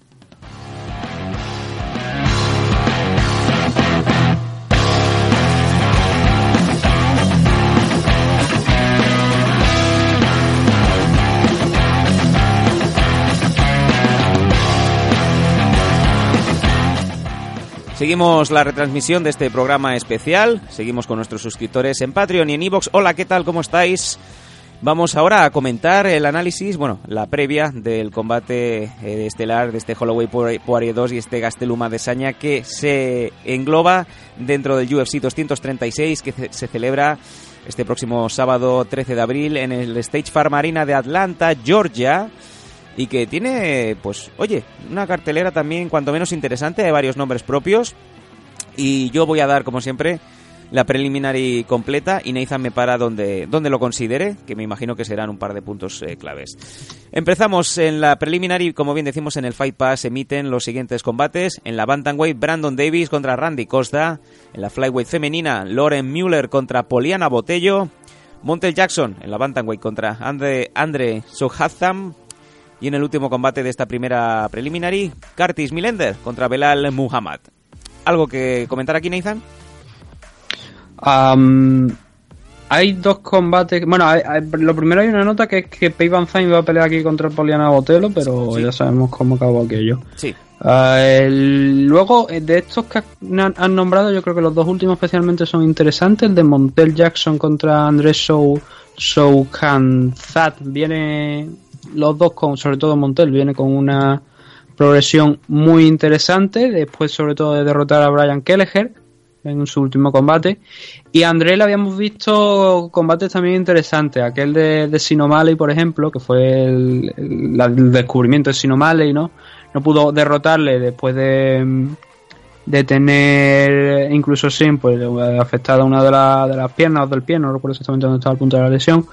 Seguimos la retransmisión de este programa especial. Seguimos con nuestros suscriptores en Patreon y en Evox. Hola, ¿qué tal? ¿Cómo estáis? Vamos ahora a comentar el análisis, bueno, la previa del combate eh, estelar de este Holloway Poirier 2 y este Gasteluma de Saña que se engloba dentro del UFC 236 que se celebra este próximo sábado 13 de abril en el Stage Farm Arena de Atlanta, Georgia y que tiene, pues, oye, una cartelera también cuanto menos interesante, de varios nombres propios y yo voy a dar, como siempre, la preliminary completa y Nathan me para donde, donde lo considere, que me imagino que serán un par de puntos eh, claves. Empezamos en la preliminary, como bien decimos en el Fight Pass, emiten los siguientes combates. En la Bantamweight, Brandon Davis contra Randy Costa. En la Flyweight femenina, Lauren Mueller contra Poliana Botello. Montel Jackson en la Bantamweight contra Andre, Andre Sohatham. Y en el último combate de esta primera preliminary, Curtis Millender contra Belal Muhammad. ¿Algo que comentar aquí, Nathan? hay dos combates. Bueno, lo primero hay una nota que es que Pay Van va a pelear aquí contra Poliana Botelo, pero ya sabemos cómo acabó aquello. Sí. Ah, luego, eh, de estos que han, nombrado, yo creo que los dos últimos especialmente son interesantes. El de Montel Jackson contra Andrés Show, Zat Viene los dos con, sobre todo Montel, viene con una progresión muy interesante. Después, sobre todo, de derrotar a Brian Kelleher en su último combate. Y a André le habíamos visto combates también interesantes. Aquel de, de Sinomalley, por ejemplo, que fue el, descubrimiento de Sinomalley, ¿no? No pudo derrotarle después de, de tener incluso sin pues afectada una de, de las piernas o del pie, no recuerdo exactamente dónde estaba el punto de la lesión.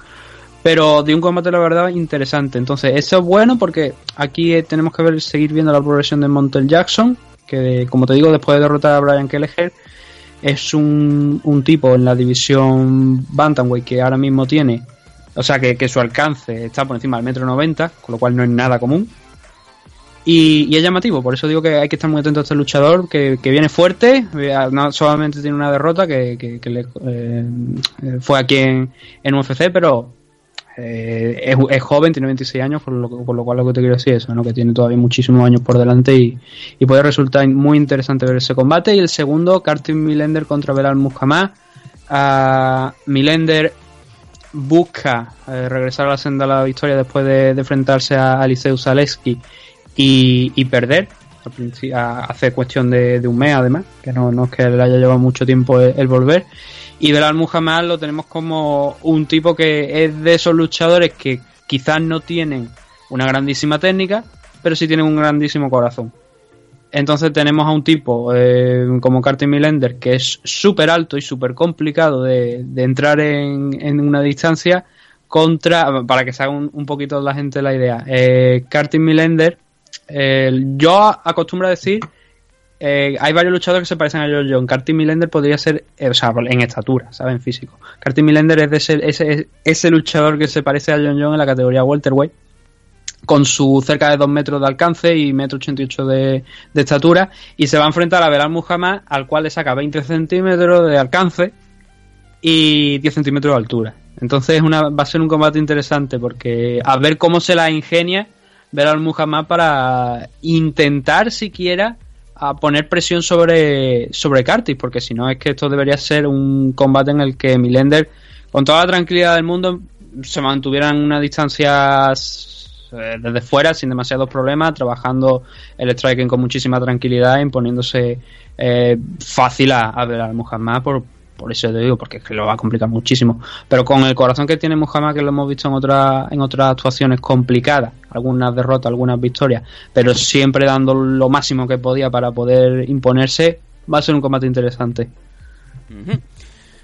Pero de un combate, la verdad, interesante. Entonces, eso es bueno porque aquí tenemos que ver, seguir viendo la progresión de Montel Jackson, que como te digo, después de derrotar a Brian Kelleher, es un, un tipo en la división Bantamweight que ahora mismo tiene, o sea, que, su alcance está por encima del metro 90, con lo cual no es nada común. Y, es llamativo, por eso digo que hay que estar muy atento a este luchador, que, viene fuerte, eh, no solamente tiene una derrota que, que, le, eh, fue aquí en, en UFC, pero eh, es, joven, tiene 26 años, por lo, lo, cual lo que te quiero decir es eso, que tiene todavía muchísimos años por delante y, puede resultar muy interesante ver ese combate. Y el segundo, Kartin Milender contra Belal Muhammad. Uh, Milender busca eh, regresar a la senda de la victoria después de, enfrentarse a Aliseu Zaleski y, perder. Hace cuestión de, un mes, además, que no, no es que le haya llevado mucho tiempo el volver. Y Belal Muhammad lo tenemos como un tipo que es de esos luchadores que quizás no tienen una grandísima técnica, pero sí tienen un grandísimo corazón. Entonces tenemos a un tipo eh, como Carter Millender que es súper alto y súper complicado de, entrar en, una distancia contra, para que se haga un, poquito la gente la idea, eh, Carter Millender, yo acostumbro a decir eh, hay varios luchadores que se parecen a John John. Carty Millender podría ser, eh, o sea, en estatura, ¿sabes? En físico. Carty Millender es de ese, ese, luchador que se parece a John John en la categoría welterweight con su cerca de 2 metros de alcance y metro 88 de, de estatura y se va a enfrentar a Belal Muhammad al cual le saca 20 centímetros de alcance y 10 centímetros de altura entonces va a ser un combate interesante porque a ver cómo se la ingenia Belal Muhammad para intentar siquiera a poner presión sobre, sobre Curtis, porque si no es que esto debería ser un combate en el que Milender, con toda la tranquilidad del mundo, se mantuvieran una distancia eh, desde fuera sin demasiados problemas, trabajando el striking con muchísima tranquilidad, imponiéndose eh, fácil a, a ver al Muhammad por, por eso te digo, porque que lo va a complicar muchísimo. Pero con el corazón que tiene Muhammad, que lo hemos visto en, otra, en otras actuaciones complicadas, algunas derrotas, algunas victorias, pero siempre dando lo máximo que podía para poder imponerse, va a ser un combate interesante.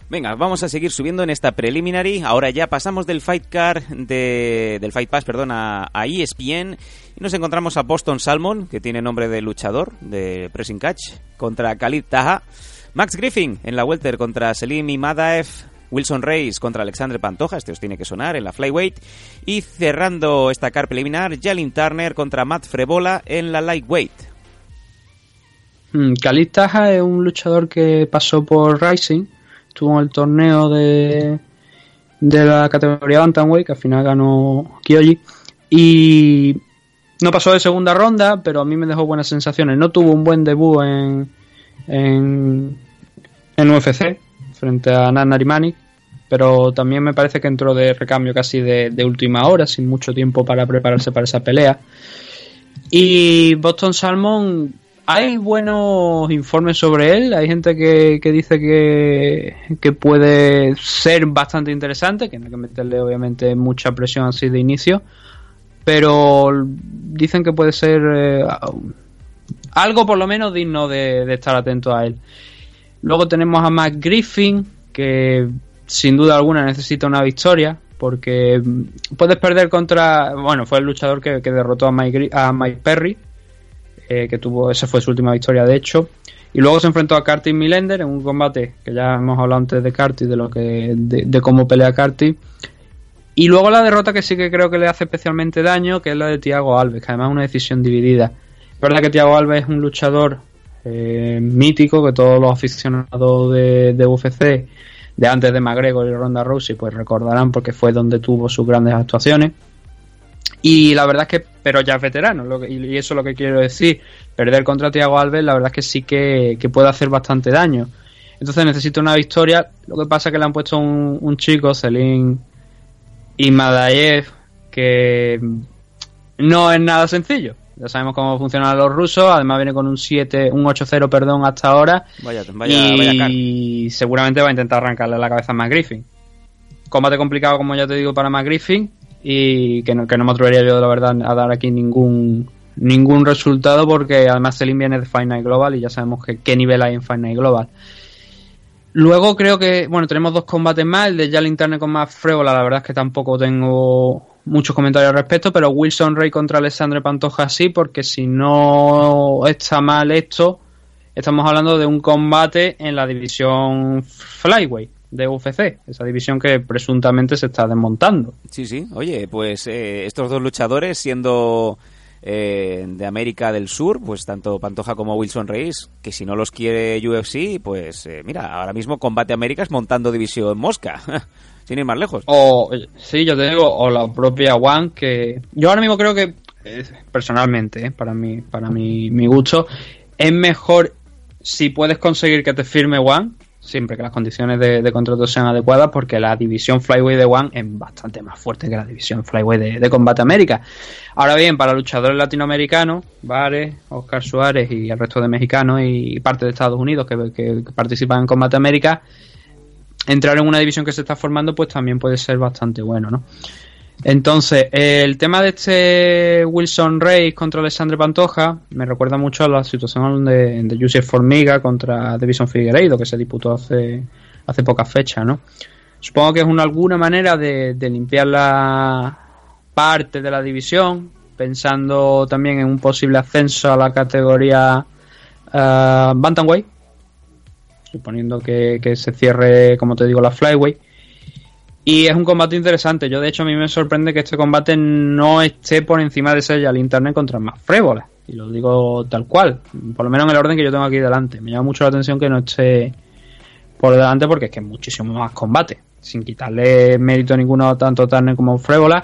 Venga, vamos a seguir subiendo en esta preliminary. Ahora ya pasamos del Fight Car, de, del Fight Pass, perdón, a, ESPN. Y nos encontramos a Boston Salmon, que tiene nombre de luchador, de Pressing Catch, contra Khalid Taha. Max Griffin en la Welter contra Selim Imadaev. Wilson Reyes contra Alexandre Pantoja, este os tiene que sonar en la Flyweight. Y cerrando esta car preliminar, Jalin Turner contra Matt Frebola en la Lightweight. Hmm, Khalid Taha es un luchador que pasó por Rising, estuvo en el torneo de, de la categoría Bantamweight, que al final ganó Kyoji. Y no pasó de segunda ronda, pero a mí me dejó buenas sensaciones. No tuvo un buen debut en, en, en UFC frente a Nan Narimani, pero también me parece que entró de recambio casi de, de, última hora, sin mucho tiempo para prepararse para esa pelea. Y Boston Salmon, hay buenos informes sobre él, hay gente que, que dice que, que, puede ser bastante interesante, que no hay que meterle obviamente mucha presión así de inicio, pero dicen que puede ser eh, algo por lo menos digno de, estar atento a él. Luego tenemos a Matt Griffin, que sin duda alguna necesita una victoria, porque puedes perder contra. Bueno, fue el luchador que, derrotó a Mike, Perry, eh, que tuvo. Esa fue su última victoria, de hecho. Y luego se enfrentó a Carty Millender en un combate que ya hemos hablado antes de Carty, de lo que de, de cómo pelea Carty. Y luego la derrota que sí que creo que le hace especialmente daño, que es la de Thiago Alves, que además es una decisión dividida. Es verdad que Thiago Alves es un luchador eh, mítico que todos los aficionados de, UFC de antes de McGregor y Ronda Rousey pues recordarán porque fue donde tuvo sus grandes actuaciones. Y la verdad es que pero ya es veterano y eso es lo que quiero decir. Perder contra Thiago Alves la verdad es que sí que, puede hacer bastante daño. Entonces necesita una victoria. Lo que pasa es que le han puesto un, un chico Celín y Madayev que no es nada sencillo ya sabemos cómo funcionan los rusos, además viene con un 7, un 8-0, perdón, hasta ahora. Vaya, vaya, y vaya seguramente va a intentar arrancarle la cabeza a McGriffin. Combate complicado, como ya te digo, para McGriffin y que no, que no me atrevería yo, la verdad, a dar aquí ningún ningún resultado porque además Selim viene de Night Global y ya sabemos que, qué nivel hay en Night Global. Luego creo que, bueno, tenemos dos combates más, el de ya Internet con más frévola, la verdad es que tampoco tengo muchos comentarios al respecto, pero Wilson Rey contra Alessandro Pantoja sí, porque si no está mal esto, estamos hablando de un combate en la división Flyway de UFC, esa división que presuntamente se está desmontando. Sí, sí, oye, pues eh, estos dos luchadores siendo eh, de América del Sur, pues tanto Pantoja como Wilson Reis, que si no los quiere UFC, pues eh, mira, ahora mismo Combate Américas montando división Mosca. [laughs] sin ir más lejos. O, sí, yo te digo, o la propia One, que yo ahora mismo creo que, personalmente, eh, para, mí, para mi, mi gusto, es mejor si puedes conseguir que te firme One, siempre que las condiciones de, contrato sean adecuadas, porque la división Flyway de One es bastante más fuerte que la división Flyway de, de Combate América. Ahora bien, para luchadores latinoamericanos, Vares, Oscar Suárez y el resto de mexicanos y parte de Estados Unidos que, que participan en Combate América, entrar en una división que se está formando, pues también puede ser bastante bueno, ¿no? Entonces, el tema de este Wilson Reyes contra Alexandre Pantoja me recuerda mucho a la situación de, de Formiga contra Davison Figueiredo, que se disputó hace, hace pocas fechas, ¿no? Supongo que es una alguna manera de, de limpiar la parte de la división, pensando también en un posible ascenso a la categoría uh, Bantamweight, suponiendo que, que, se cierre, como te digo, la Flyway. Y es un combate interesante. Yo, de hecho, a mí me sorprende que este combate no esté por encima de el internet contra más frébolas. Y lo digo tal cual, por lo menos en el orden que yo tengo aquí delante. Me llama mucho la atención que no esté por delante porque es que es muchísimo más combate. Sin quitarle mérito ninguno tanto Turner como Frébola.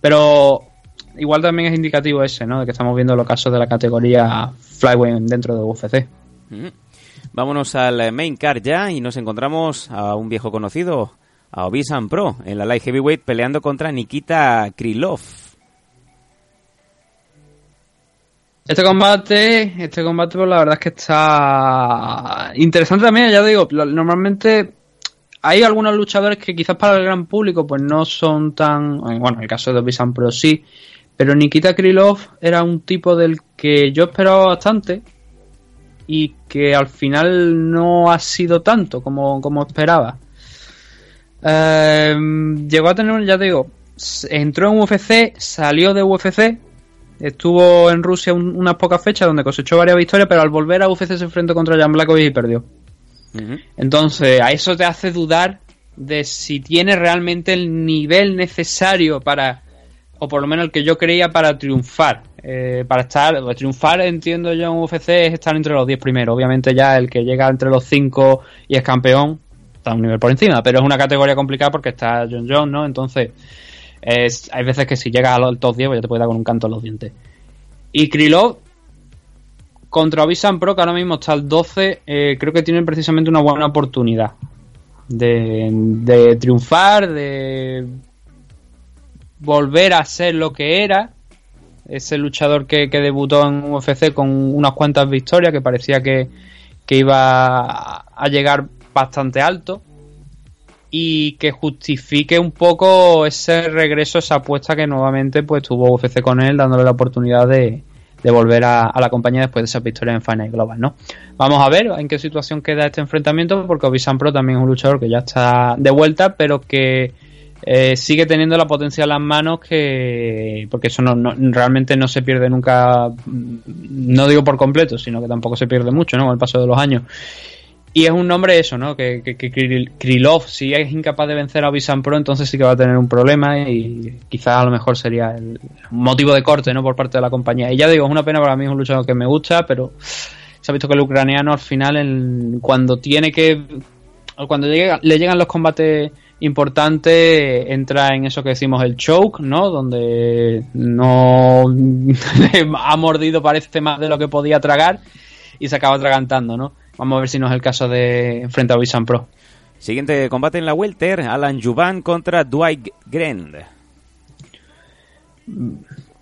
Pero igual también es indicativo ese, ¿no? De que estamos viendo los casos de la categoría Flyway dentro de UFC. Mm. Vámonos al main card ya y nos encontramos a un viejo conocido, a Obisan Pro, en la light heavyweight peleando contra Nikita Krylov. Este combate, este combate, pues la verdad es que está interesante también, ya digo, normalmente hay algunos luchadores que quizás para el gran público pues no son tan, bueno, en el caso de Obisan Pro sí, pero Nikita Krylov era un tipo del que yo esperaba bastante, y que al final no ha sido tanto como, como esperaba. Eh, llegó a tener, ya digo, entró en UFC, salió de UFC, estuvo en Rusia un, unas pocas fechas donde cosechó varias victorias, pero al volver a UFC se enfrentó contra Jan Blackovic y perdió. Uh -huh. Entonces, a eso te hace dudar de si tiene realmente el nivel necesario para, o por lo menos el que yo creía para triunfar. Eh, para estar, triunfar entiendo yo en UFC es estar entre los 10 primeros. Obviamente ya el que llega entre los 5 y es campeón está un nivel por encima, pero es una categoría complicada porque está John Jones, ¿no? Entonces, es, hay veces que si llegas al top 10 pues ya te puede dar con un canto en los dientes. Y Krylov, contra Obisan Pro, que ahora mismo está al 12, eh, creo que tienen precisamente una buena oportunidad de, de triunfar, de volver a ser lo que era. Ese luchador que, que debutó en UFC con unas cuantas victorias, que parecía que, que iba a llegar bastante alto y que justifique un poco ese regreso, esa apuesta que nuevamente pues tuvo UFC con él, dándole la oportunidad de, de volver a, la compañía después de esa victoria en Final Global, ¿no? Vamos a ver en qué situación queda este enfrentamiento, porque Obisan Pro también es un luchador que ya está de vuelta, pero que eh, sigue teniendo la potencia en las manos que porque eso no, realmente no se pierde nunca no digo por completo sino que tampoco se pierde mucho no con el paso de los años y es un nombre eso, ¿no? Que, que, Krylov, si es incapaz de vencer a Obisan Pro, entonces sí que va a tener un problema y quizás a lo mejor sería el motivo de corte, ¿no? Por parte de la compañía. Y ya digo, es una pena para mí, es un luchador que me gusta, pero se ha visto que el ucraniano al final, cuando tiene que. Cuando llega, le llegan los combates importantes, entra en eso que decimos el choke, ¿no? Donde no [laughs] ha mordido, parece más de lo que podía tragar y se acaba atragantando, ¿no? Vamos a ver si no es el caso de frente a Visan Pro. Siguiente combate en la Welter, Alan Juvan contra Dwight Grant.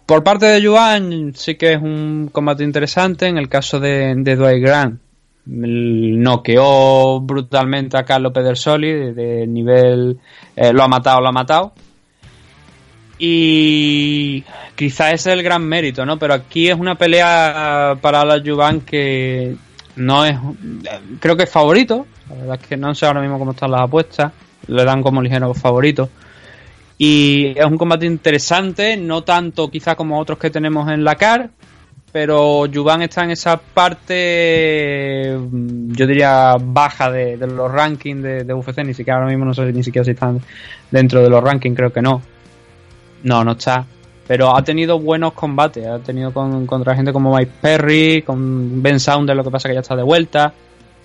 Por parte de Juvan sí que es un combate interesante. En el caso de, Dwight Grant, noqueó brutalmente a Carlos Pedersoli de, nivel eh, lo ha matado, lo ha matado. Y quizás ese es el gran mérito, ¿no? Pero aquí es una pelea para Alan Juvan que no es. Creo que es favorito. La verdad es que no sé ahora mismo cómo están las apuestas. Le dan como ligero favorito. Y es un combate interesante, no tanto quizá como otros que tenemos en la CAR, pero Yuban está en esa parte, yo diría, baja de, los rankings de, de, UFC, ni siquiera ahora mismo no sé ni siquiera si están dentro de los rankings, creo que no. No, no está. Pero ha tenido buenos combates, ha tenido con, contra gente como Mike Perry, con Ben Sounder, lo que pasa que ya está de vuelta,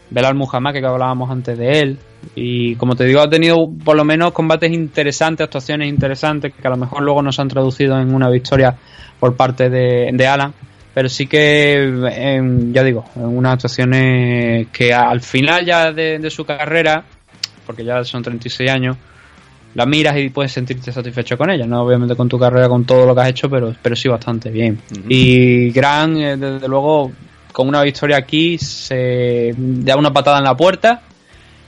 Belal Muhammad, que hablábamos antes de él. Y como te digo, ha tenido por lo menos combates interesantes, actuaciones interesantes, que a lo mejor luego no se han traducido en una victoria por parte de, Alan. Pero sí que, ya digo, en unas actuaciones que al final ya de, de su carrera, porque ya son 36 años, la miras y puedes sentirte satisfecho con ella, no obviamente con tu carrera, con todo lo que has hecho, pero, pero sí bastante bien. Y Gran, eh, desde luego, con una victoria aquí, se da una patada en la puerta.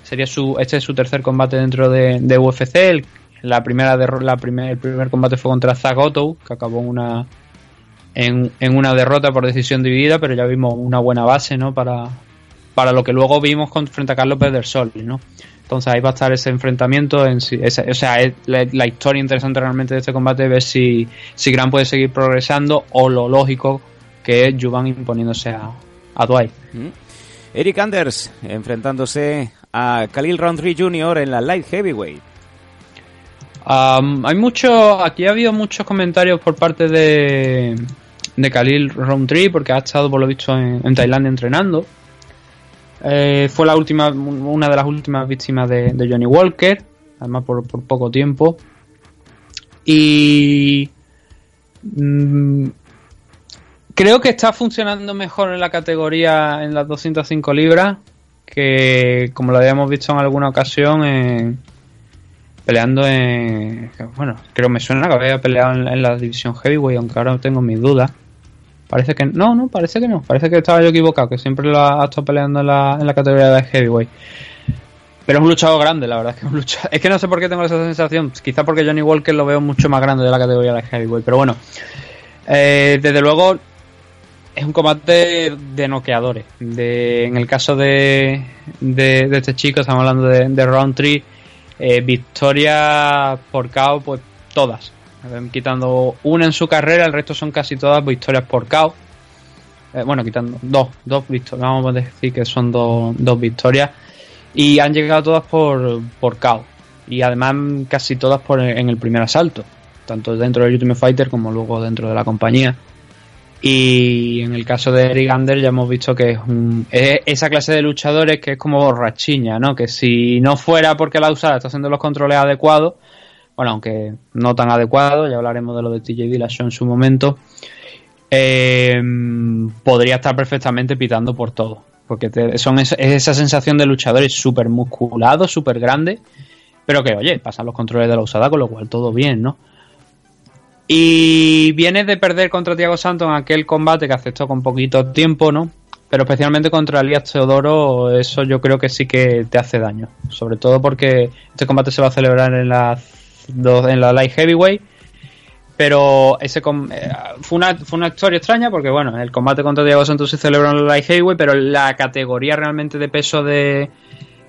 Sería su, este es su tercer combate dentro de, UFC. la primera la primer, el primer combate fue contra Zagoto, que acabó en una en, en, una derrota por decisión dividida, pero ya vimos una buena base, ¿no? Para, para lo que luego vimos con, frente a Carlos Pedersoli, ¿no? Entonces ahí va a estar ese enfrentamiento, en o sea, es la, historia interesante realmente de este combate, ver si, si Gran puede seguir progresando o lo lógico que es Juvan imponiéndose a, a Dwight. Mm. Eric Anders enfrentándose a Khalil Roundtree Jr. en la Light Heavyweight. hay mucho, aquí ha habido muchos comentarios por parte de, de Khalil Roundtree porque ha estado por lo visto en Tailandia entrenando eh, fue la última, una de las últimas víctimas de, Johnny Walker, además por, poco tiempo. Y mm, creo que está funcionando mejor en la categoría en las 205 libras que como lo habíamos visto en alguna ocasión peleando en bueno creo me suena que había peleado en, en la división heavyweight aunque ahora tengo mis dudas Parece que no, no, parece que no. Parece que estaba yo equivocado, que siempre lo ha, estado peleando en la, en la categoría de heavyweight. Pero es un luchador grande, la verdad es que es un luchador. Es que no sé por qué tengo esa sensación. Quizá porque Johnny Walker lo veo mucho más grande de la categoría de heavyweight. Pero bueno, eh, desde luego es un combate de noqueadores. De, en el caso de, de, este chico, estamos hablando de, de Roundtree, eh, victoria por KO, pues todas quitando una en su carrera, el resto son casi todas victorias por KO. Eh, bueno, quitando dos, dos victorias, vamos a decir que son dos, dos victorias. Y han llegado todas por, por KO. Y además casi todas por en el primer asalto. Tanto dentro del Ultimate Fighter como luego dentro de la compañía. Y en el caso de Eric Ander ya hemos visto que es, es, esa clase de luchadores que es como borrachiña, ¿no? Que si no fuera porque la usada está haciendo los controles adecuados, bueno, aunque no tan adecuado, ya hablaremos de lo de TJ Dillashaw en su momento, eh, podría estar perfectamente pitando por todo. Porque te- son esa, es esa sensación de luchadores súper musculados, súper grandes, pero que, oye, pasan los controles de la usada, con lo cual todo bien, ¿no? Y viene de perder contra Thiago Santos en aquel combate que aceptó con poquito tiempo, ¿no? Pero especialmente contra Elías Teodoro, eso yo creo que sí que te hace daño. Sobre todo porque este combate se va a celebrar en la, dos- en la Light Heavyweight. Pero ese eh, fue, una, fue una historia extraña porque, bueno, el combate contra Diego Santos se celebró en la Light Heavyweight, pero la categoría realmente de peso de,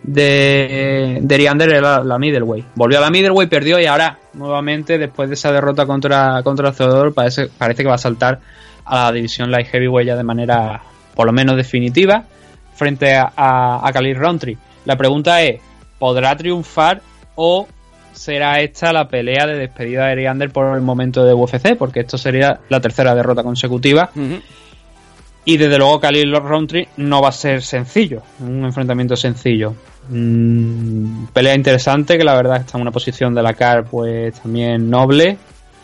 de, de Eriander era la, la Middleweight. Volvió a la Middleweight, perdió y ahora, nuevamente, después de esa derrota contra, contra Theodore, parece, parece que va a saltar a la división Light Heavyweight ya de manera, por lo menos, definitiva, frente a, a, a Khalil. La pregunta es, ¿podrá triunfar o será esta la pelea de despedida de Eriander por el momento de UFC? Porque esto sería la tercera derrota consecutiva. Y desde luego Khalil Rountree no va a ser sencillo, un enfrentamiento sencillo. Mm, pelea interesante que la verdad está en una posición de la CAR pues también noble.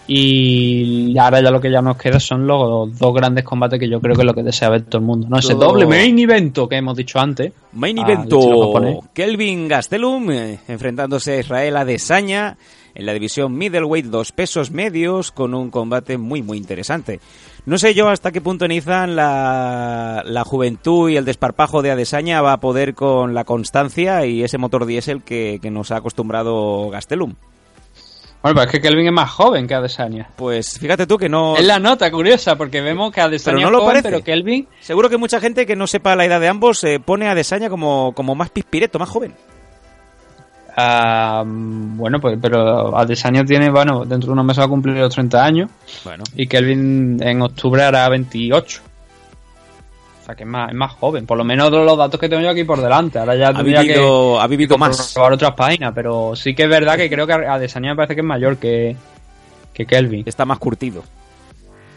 Y ahora ya lo que ya nos queda son los dos grandes combates que yo creo que es lo que desea ver todo el mundo. ¿no? Ese Todo- doble main evento que hemos dicho antes. Main estilo evento. Kelvin Gastelum eh, enfrentándose a Israel Adesanya en la división middleweight dos pesos medios con un combate muy muy interesante. No sé yo hasta qué punto Nizan la, la juventud y el desparpajo de Adesanya va a poder con la constancia y ese motor diésel que, que nos ha acostumbrado Gastelum. Bueno, pero es que Kelvin es más joven que Adesanya. Pues fíjate tú que no... Es la nota curiosa, porque vemos que Adesanya Pero no lo joven, parece. pero Kelvin... Seguro que mucha gente que no sepa la edad de ambos eh, pone a Adesanya como, como más pispireto, más joven. ah, bueno, pues pero Adesanya tiene, bueno, dentro de unos meses va a cumplir los 30 años Bueno, y Kelvin en octubre hará 28. Sea que es más, es más joven, por lo menos de los datos que tengo yo aquí por delante. Ahora ya ha tendría que vivido, ha vivido más. probar otras páginas, pero sí que es verdad que creo que Adesanya me parece que es mayor que, que Kelvin. Está más curtido.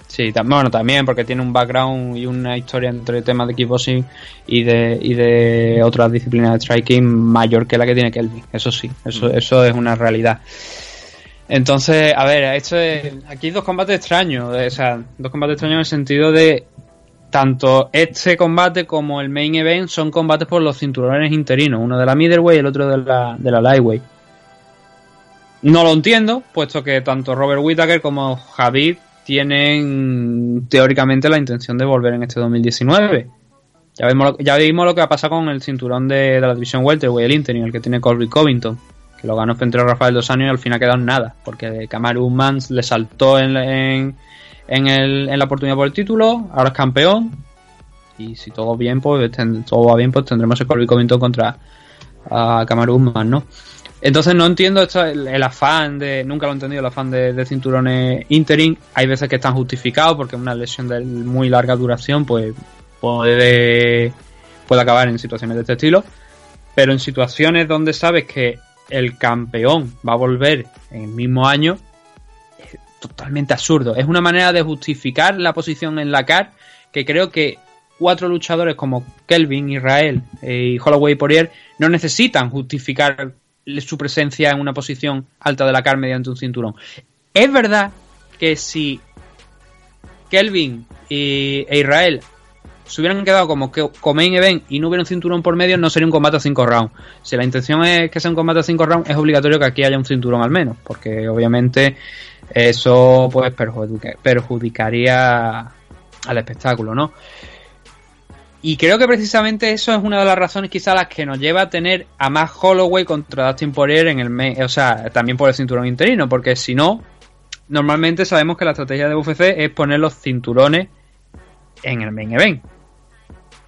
Sí, bueno, también porque tiene un background y una historia entre temas de kickboxing y de, y de otras disciplinas de striking mayor que la que tiene Kelvin. Eso sí, eso, eso es una realidad. Entonces, a ver, esto es, aquí hay dos combates extraños, o sea, dos combates extraños en el sentido de tanto este combate como el main event son combates por los cinturones interinos, uno de la middleweight y el otro de la, de la lightweight. No lo entiendo, puesto que tanto Robert Whittaker como Javid tienen teóricamente la intención de volver en este 2019. Ya vimos, lo, ya vimos lo que ha pasado con el cinturón de, la división welterweight, el interim, el que tiene Colby Covington, que lo ganó frente a Rafael dos años y al final quedado en nada, porque Kamaru Usman le saltó en, en, en, el, en la oportunidad por el título, ahora es campeón, y si todo bien, pues todo va bien, pues tendremos el Colby Covington contra a ¿no? Entonces no entiendo esto, el, afán de, nunca lo he entendido, el afán de, de cinturones interim. Hay veces que están justificados porque una lesión de muy larga duración pues puede, puede acabar en situaciones de este estilo. Pero en situaciones donde sabes que el campeón va a volver en el mismo año, totalmente absurdo. Es una manera de justificar la posición en la CAR que creo que cuatro luchadores como Kelvin, Israel eh, y Holloway Poirier no necesitan justificar su presencia en una posición alta de la CAR mediante un cinturón. Es verdad que si Kelvin y, e Israel se hubieran quedado como como main event y no hubiera un cinturón por medio, no sería un combate a 5 rounds. Si la intención es que sea un combate a 5 rounds, es obligatorio que aquí haya un cinturón al menos, porque obviamente eso pues perjudica- perjudicaría al espectáculo, ¿no? Y creo que precisamente eso es una de las razones quizás las que nos lleva a tener a más Holloway contra Dustin Poirier en el main, o sea, también por el cinturón interino, porque si no, normalmente sabemos que la estrategia de UFC es poner los cinturones en el main event.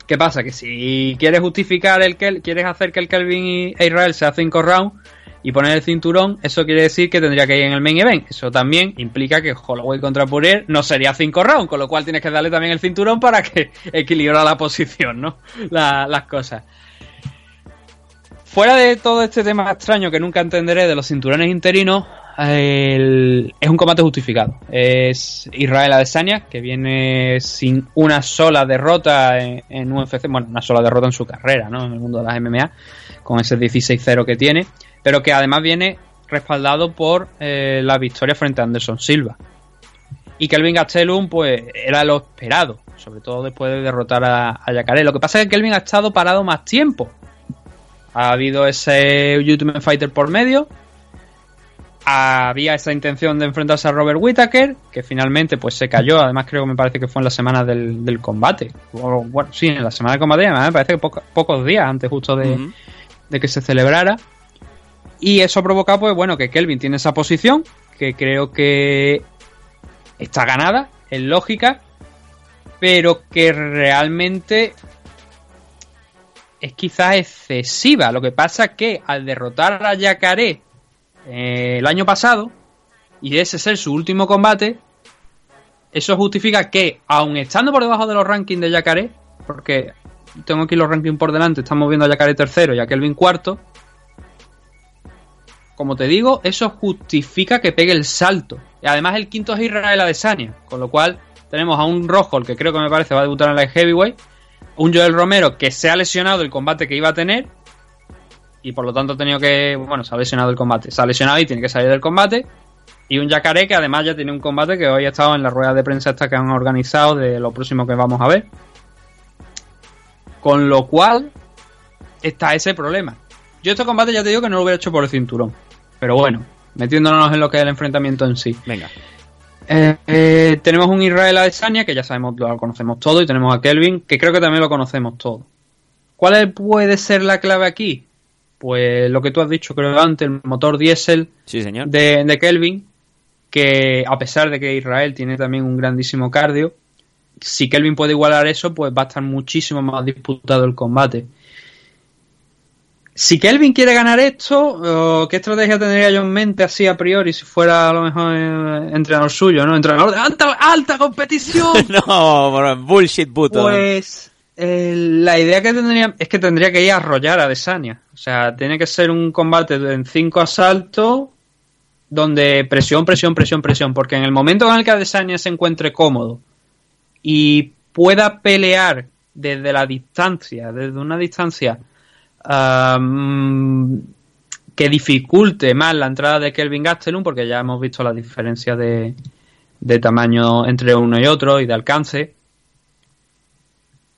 ¿Qué pasa? Que si quieres justificar el que quieres hacer que el Kelvin y Israel sea 5 rounds y poner el cinturón, eso quiere decir que tendría que ir en el main event. Eso también implica que Holloway contra Poirier no sería 5 rounds, con lo cual tienes que darle también el cinturón para que [laughs] equilibra la posición, ¿no? La- las cosas. Fuera de todo este tema extraño que nunca entenderé de los cinturones interinos, es un combate justificado. Es Israel Adesanya, que viene sin una sola derrota en, en UFC, bueno, una sola derrota en su carrera, ¿no? En el mundo de las MMA, con ese 16-0 que tiene, pero que además viene respaldado por eh, la victoria frente a Anderson Silva. Y Kelvin Gastelum, pues, era lo esperado, sobre todo después de derrotar a, a Yacaré. Lo que pasa es que Kelvin ha estado parado más tiempo. Ha habido ese Ultimate Fighter por medio. Había esa intención de enfrentarse a Robert Whittaker, que finalmente pues se cayó. Además, creo que me parece que fue en la semana del, del combate. O, bueno, sí, en la semana del combate, además me parece que poco- pocos días antes justo de, de que se celebrara. Y eso ha provocado, pues bueno, que Kelvin tiene esa posición, que creo que está ganada, es lógica, pero que realmente es quizás excesiva. Lo que pasa es que al derrotar a Yacaré eh, el año pasado, y ese ser su último combate, eso justifica que, aun estando por debajo de los rankings de Yacaré, porque tengo aquí los rankings por delante, estamos viendo a Yacaré tercero y a Kelvin cuarto, como te digo, eso justifica que pegue el salto. Y además el quinto es Israel Adesanya, con lo cual tenemos a un Rojo, el que creo que me parece va a debutar en la Heavyweight, un Joel Romero que se ha lesionado el combate que iba a tener y por lo tanto ha tenido que, bueno, se ha lesionado el combate, se ha lesionado y tiene que salir del combate y un Yacaré que además ya tiene un combate que hoy ha estado en la rueda de prensa esta que han organizado de lo próximo que vamos a ver. Con lo cual está ese problema. Yo este combate ya te digo que no lo hubiera hecho por el cinturón. Pero bueno, metiéndonos en lo que es el enfrentamiento en sí. Venga. Eh, eh, tenemos un Israel Adesanya, que ya sabemos, lo conocemos todo, y tenemos a Kelvin, que creo que también lo conocemos todo. ¿Cuál puede ser la clave aquí? Pues lo que tú has dicho, creo antes, el motor diésel Sí, señor. de, de Kelvin, que a pesar de que Israel tiene también un grandísimo cardio, si Kelvin puede igualar eso, pues va a estar muchísimo más disputado el combate. Si Kelvin quiere ganar esto, ¿qué estrategia tendría yo en mente así a priori si fuera a lo mejor eh, entrenador suyo, ¿no? Entrenador de alta, alta competición. [laughs] no, bro, bullshit puto. Pues eh, la idea que tendría es que tendría que ir a arrollar a Desania. O sea, tiene que ser un combate en cinco asaltos donde presión, presión, presión, presión. Porque en el momento en el que Adesanya se encuentre cómodo y pueda pelear desde la distancia, desde una distancia que dificulte más la entrada de Kelvin Gastelum, porque ya hemos visto la diferencia de, de tamaño entre uno y otro y de alcance.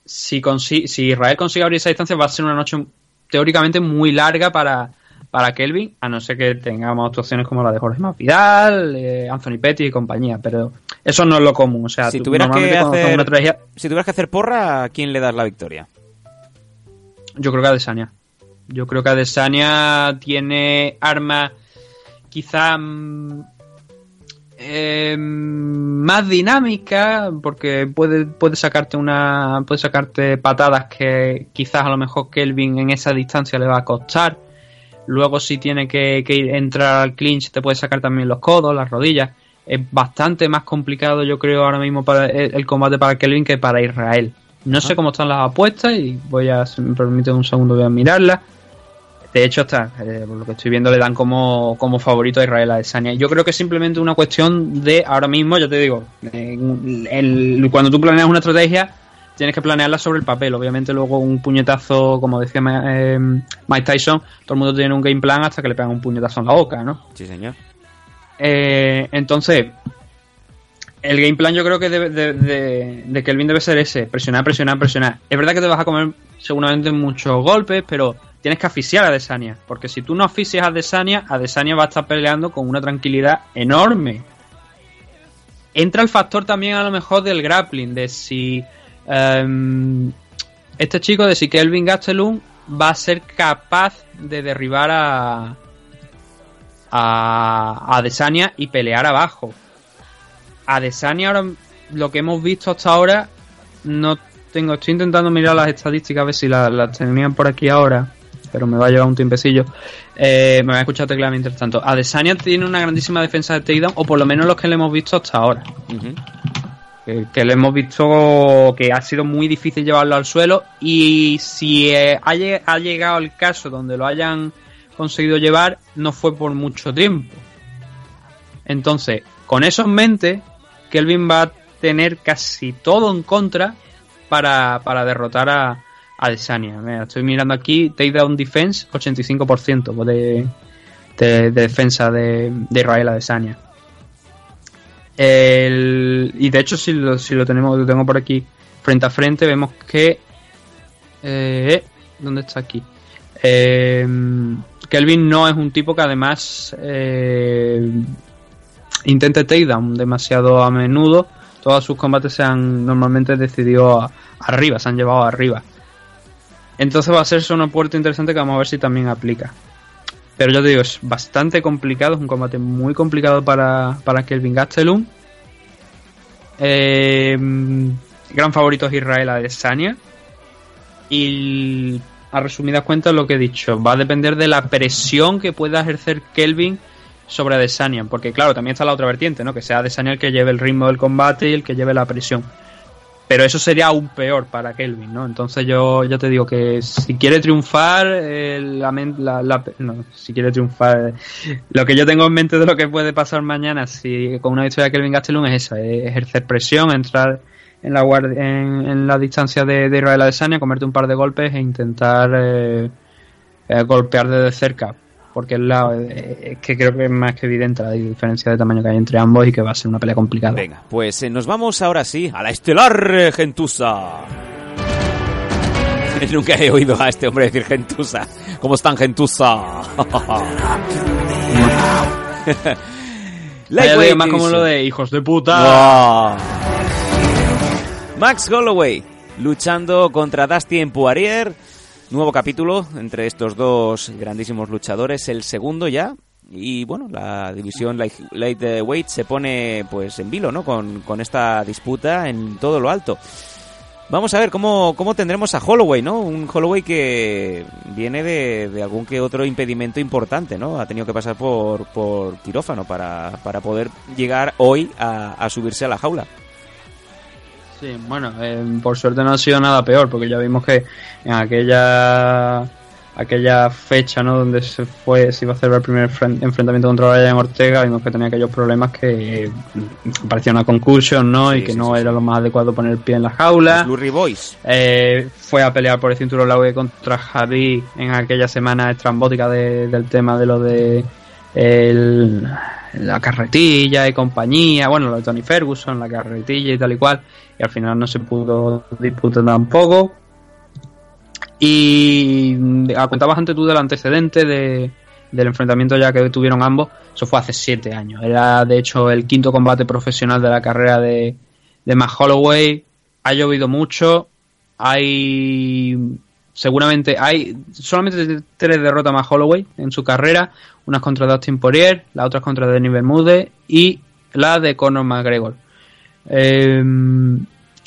Si, consi- si Israel consigue abrir esa distancia, va a ser una noche teóricamente muy larga para, para Kelvin, a no ser que tengamos actuaciones como la de Jorge Masvidal, eh, Anthony Pettis y compañía, pero eso no es lo común. O sea, si tú tuvieras que hacer, una si tuvieras que hacer porra, ¿a quién le das la victoria? Yo creo que Adesanya. Yo creo que Adesanya tiene armas quizá mm, eh, más dinámicas porque puede, puede sacarte una puede sacarte patadas que quizás a lo mejor Kelvin en esa distancia le va a costar. Luego si tiene que, que entrar al clinch te puede sacar también los codos, las rodillas. Es bastante más complicado yo creo ahora mismo para el, el combate para Kelvin que para Israel. No sé cómo están las apuestas y voy a, si me permite un segundo, voy a mirarlas. De hecho, está, eh, por lo que estoy viendo, le dan como, como favorito a Israel Adesanya. Yo creo que es simplemente una cuestión de ahora mismo, ya te digo, en- el- cuando tú planeas una estrategia, tienes que planearla sobre el papel. Obviamente, luego un puñetazo, como decía eh, Mike Tyson, todo el mundo tiene un game plan hasta que le pegan un puñetazo en la boca, ¿no? Sí, señor. Eh, entonces, el game plan yo creo que debe, de, de, de Kelvin debe ser ese, presionar, presionar, presionar. Es verdad que te vas a comer seguramente muchos golpes, pero tienes que asfixiar a Desania, porque si tú no asfixias a Desania, a Desania va a estar peleando con una tranquilidad enorme. Entra el factor también a lo mejor del grappling, de si em, este chico, de si Kelvin Gastelum va a ser capaz de derribar a, a, a Desania y pelear abajo. A Desania ahora lo que hemos visto hasta ahora no tengo, estoy intentando mirar las estadísticas a ver si las, las tenían por aquí ahora, pero me va a llevar un tiempecillo. Eh, me voy a escuchar teclado mientras tanto. Adesanya tiene una grandísima defensa de takedown, o por lo menos los que le hemos visto hasta ahora. Ujú. Que, que le hemos visto que ha sido muy difícil llevarlo al suelo y si eh, ha, ha llegado el caso donde lo hayan conseguido llevar, no fue por mucho tiempo. Entonces, con eso en mente, Kelvin va a tener casi todo en contra para, para derrotar a, a Adesanya. Mira, estoy mirando aquí, takedown defense, 85% de, de, de defensa de, de Israel Adesanya. El, y de hecho, si lo, si lo tenemos, lo tengo por aquí frente a frente, vemos que. Eh, ¿Dónde está aquí? Eh, Kelvin no es un tipo que además eh, intente takedown demasiado a menudo. Todos sus combates se han normalmente decidido arriba, se han llevado arriba. Entonces va a ser una puerta interesante que vamos a ver si también aplica. Pero yo te digo, es bastante complicado, es un combate muy complicado para, para Kelvin Gastelum. Eh, gran favorito es Israel Adesanya. Y a resumidas cuentas lo que he dicho, va a depender de la presión que pueda ejercer Kelvin sobre Adesanya. Porque claro, también está la otra vertiente, ¿no? Que sea Adesanya el que lleve el ritmo del combate y el que lleve la presión. Pero eso sería aún peor para Kelvin, ¿no? Entonces yo ya te digo que si quiere triunfar, eh, la, la- la- no, si quiere triunfar, lo que yo tengo en mente de lo que puede pasar mañana si con una victoria de Kelvin Gastelum es esa, es ejercer presión, entrar en la guardia, en, en la distancia de, de Israel Adesanya, comerte un par de golpes e intentar eh, eh, golpear desde cerca. Porque es, la, eh, es que creo que es más que evidente la diferencia de tamaño que hay entre ambos y que va a ser una pelea complicada. Venga, pues eh, nos vamos ahora sí a la estelar eh, Gentusa. [laughs] Nunca he oído a este hombre decir Gentusa. ¿Cómo están, Gentusa? [laughs] Día más como lo de hijos de puta. Max Holloway luchando contra Dustin Poirier. Nuevo capítulo entre estos dos grandísimos luchadores, el segundo ya. Y bueno, la división light- lightweight se pone pues en vilo, ¿no? Con, con esta disputa en todo lo alto. Vamos a ver cómo, cómo tendremos a Holloway, ¿no? Un Holloway que viene de, de algún que otro impedimento importante, ¿no? Ha tenido que pasar por, por quirófano para, para poder llegar hoy a, a subirse a la jaula. Sí, bueno, eh, por suerte no ha sido nada peor, porque ya vimos que en aquella aquella fecha, ¿no? Donde se fue, se iba a hacer el primer fren- enfrentamiento contra Brian Ortega, vimos que tenía aquellos problemas que eh, parecía una concussion, ¿no? y que sí, no sí, era lo más adecuado poner el pie en la jaula. Blurry Boys. Eh, fue a pelear por el cinturón Laugue contra Javi en aquella semana estrambótica de- del tema de lo de el- la carretilla y compañía, bueno, lo de Tony Ferguson, la carretilla y tal y cual, y al final no se pudo disputar tampoco. Y mm, contabas antes tú del antecedente de, del enfrentamiento ya que tuvieron ambos, eso fue hace siete años. Era de hecho el quinto combate profesional de la carrera de, de Holloway. Ha llovido mucho, hay seguramente hay solamente tres derrotas más Holloway en su carrera, unas contra Dustin Poirier, la otra contra Denis Bermúdez y la de Conor McGregor. Eh,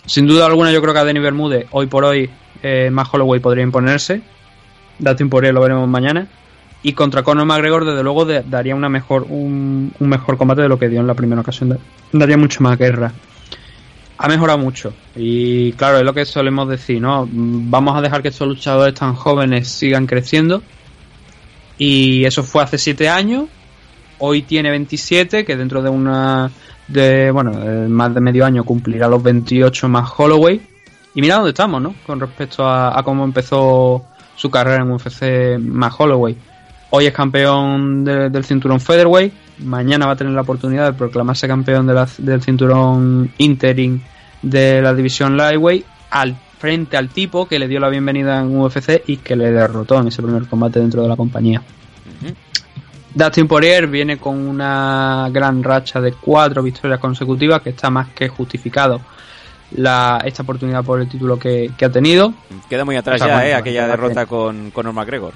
sin duda alguna yo creo que a Denis Bermúdez hoy por hoy eh, más Holloway podría imponerse. Dustin Poirier lo veremos mañana. Y contra Conor McGregor desde luego daría una mejor un, un mejor combate de lo que dio en la primera ocasión. Da- Daría mucho más guerra ha mejorado mucho. Y claro, es lo que solemos decir, ¿no? Vamos a dejar que estos luchadores tan jóvenes sigan creciendo. Y eso fue hace 7 años. Hoy tiene 27, que dentro de una. de bueno, eh, más de medio año cumplirá los 28 más Holloway. Y mira dónde estamos, ¿no? Con respecto a, cómo empezó su carrera en UFC más Holloway. Hoy es campeón de- del cinturón Featherweight. Mañana va a tener la oportunidad de proclamarse campeón de la- del cinturón interim de la división Lightweight al frente al tipo que le dio la bienvenida en UFC y que le derrotó en ese primer combate dentro de la compañía. Dustin Poirier viene con una gran racha de cuatro victorias consecutivas que está más que justificado la, esta oportunidad por el título que, que ha tenido. Queda muy atrás ya, ¿eh? Aquella derrota con Conor McGregor.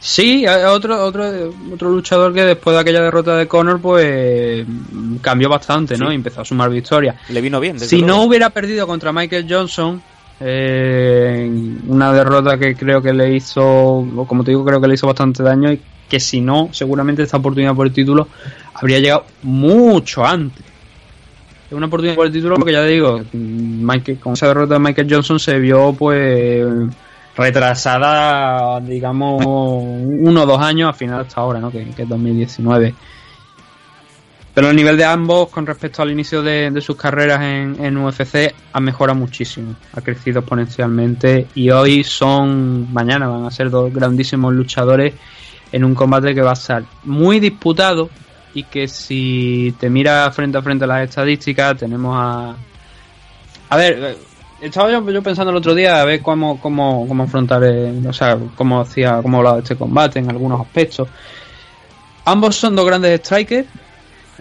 Sí, otro, otro, otro luchador que después de aquella derrota de Conor, pues cambió bastante, ¿no? Sí. Y empezó a sumar victorias. Le vino bien, desde Si no luego. hubiera perdido contra Michael Johnson, eh, una derrota que creo que le hizo, o como te digo, creo que le hizo bastante daño y que si no, seguramente esta oportunidad por el título habría llegado mucho antes. Es una oportunidad por el título porque ya te digo, Michael, con esa derrota de Michael Johnson se vio pues retrasada, digamos, uno o dos años al final hasta ahora, ¿no? Que, que es 2019. Pero el nivel de ambos con respecto al inicio de, sus carreras en, en UFC ha mejorado muchísimo, ha crecido exponencialmente y hoy son, mañana van a ser dos grandísimos luchadores en un combate que va a ser muy disputado, y que si te miras frente a frente a las estadísticas, tenemos a... A ver, estaba yo, pensando el otro día a ver cómo, cómo, cómo afrontar, eh, o sea, cómo hacía, cómo hablaba este combate en algunos aspectos. Ambos son dos grandes strikers,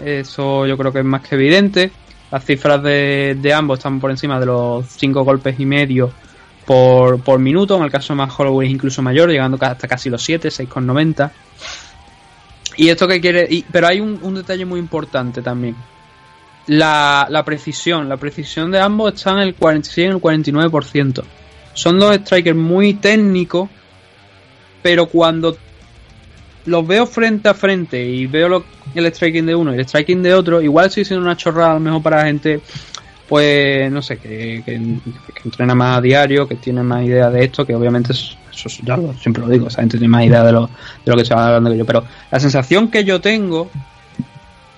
eso yo creo que es más que evidente. Las cifras de, de ambos están por encima de los 5 golpes y medio por, por minuto. En el caso de más Holloway es incluso mayor, llegando hasta casi los 7, 6,90. Y esto que quiere. pero hay un detalle muy importante también. La, la precisión. La precisión de ambos está en el 46 y el 49%. Son dos strikers muy técnicos. Pero cuando los veo frente a frente y veo el striking de uno y el striking de otro, igual estoy diciendo una chorrada a lo mejor para gente, pues no sé, que, que, entrena más a diario, que tiene más idea de esto, que obviamente es- eso es- ya lo, siempre lo digo, esa gente tiene más idea de lo, de lo que se va hablando que yo, pero la sensación que yo tengo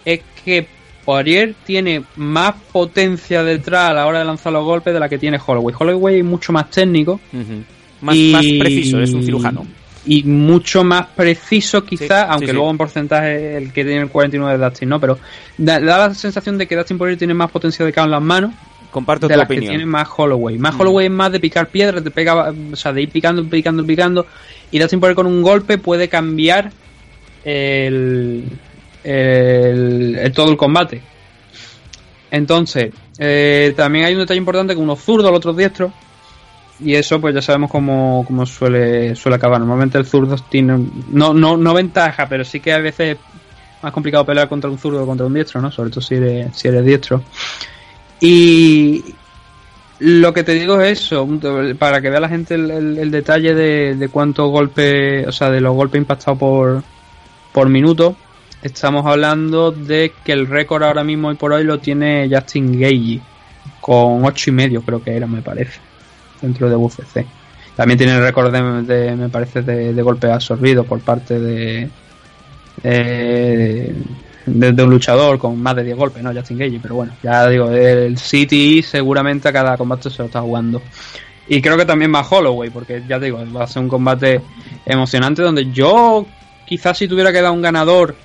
es que Poirier tiene más potencia detrás a la hora de lanzar los golpes de la que tiene Holloway. Holloway es mucho más técnico. Más, y- más preciso, es un cirujano. y mucho más preciso quizás, Sí, aunque sí. luego en porcentaje el que tiene el 49 de Dustin, ¿no? Pero da, da la sensación de que Dustin Poirier tiene más potencia de KO en las manos Comparto de tu las que opinión. tiene más Holloway. Más Mm. Holloway es más de picar piedras, de pega, o sea, de ir picando, picando, picando. Y Dustin Poirier con un golpe puede cambiar el, todo el combate. Entonces, eh, también hay un detalle importante que uno zurdo, el otro es diestro. Y eso pues ya sabemos cómo, cómo suele, suele acabar. Normalmente el zurdo tiene no, no, no ventaja, pero sí que a veces es más complicado pelear contra un zurdo que contra un diestro, ¿no? Sobre todo si eres, si eres diestro. Y lo que te digo es eso, para que vea la gente el, el- el detalle de, de cuántos golpes, o sea, de los golpes impactados por, por minuto. Estamos hablando de que el récord ahora mismo hoy por hoy lo tiene Justin Gagey con ocho y medio creo que era, me parece, dentro de UFC. También tiene el récord de, me parece, de, de golpes absorbidos por parte de, eh, de, un luchador con más de 10 golpes, ¿no? Justin Gagey, pero bueno, ya digo, el City seguramente a cada combate se lo está jugando. Y creo que también más Holloway, porque ya digo, va a ser un combate emocionante donde yo quizás si tuviera que dar un ganador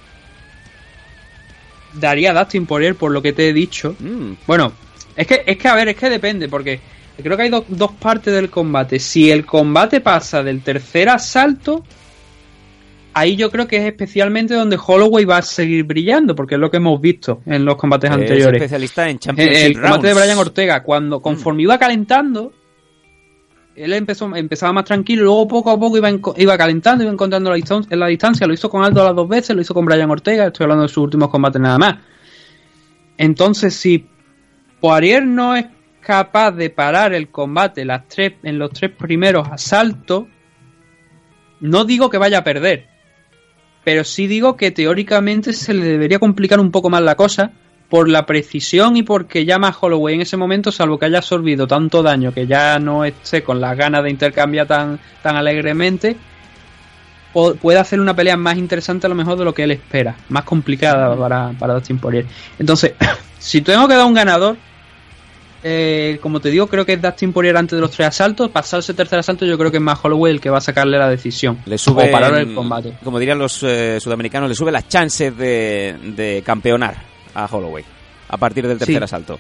daría a Dustin Poirier por lo que te he dicho. Mm, Bueno, es que, es que a ver, es que depende, porque creo que hay do- dos partes del combate. Si el combate pasa del tercer asalto, ahí yo creo que es especialmente donde Holloway va a seguir brillando, porque es lo que hemos visto en los combates es anteriores. especialista en Championship el combate de. Brian Ortega, cuando conforme iba calentando, él empezó, empezaba más tranquilo, luego poco a poco iba, iba calentando, iba encontrando la, distan- en la distancia, lo hizo con Aldo las dos veces, lo hizo con Brian Ortega, estoy hablando de sus últimos combates nada más. Entonces, si Poirier no es capaz de parar el combate las tres, en los tres primeros asaltos, no digo que vaya a perder, pero sí digo que teóricamente se le debería complicar un poco más la cosa por la precisión y porque ya más Holloway en ese momento, salvo que haya absorbido tanto daño que ya no esté con las ganas de intercambiar tan, tan alegremente, puede hacer una pelea más interesante a lo mejor de lo que él espera, más complicada para, para Dustin Poirier. Entonces, [coughs] si tengo que dar un ganador, eh, como te digo, creo que es Dustin Poirier antes de los tres asaltos. Pasado ese tercer asalto, yo creo que es más Holloway el que va a sacarle la decisión. Le sube, o parar el combate. Como dirían los eh, sudamericanos, le sube las chances de, de campeonar a Holloway a partir del tercer Sí. asalto.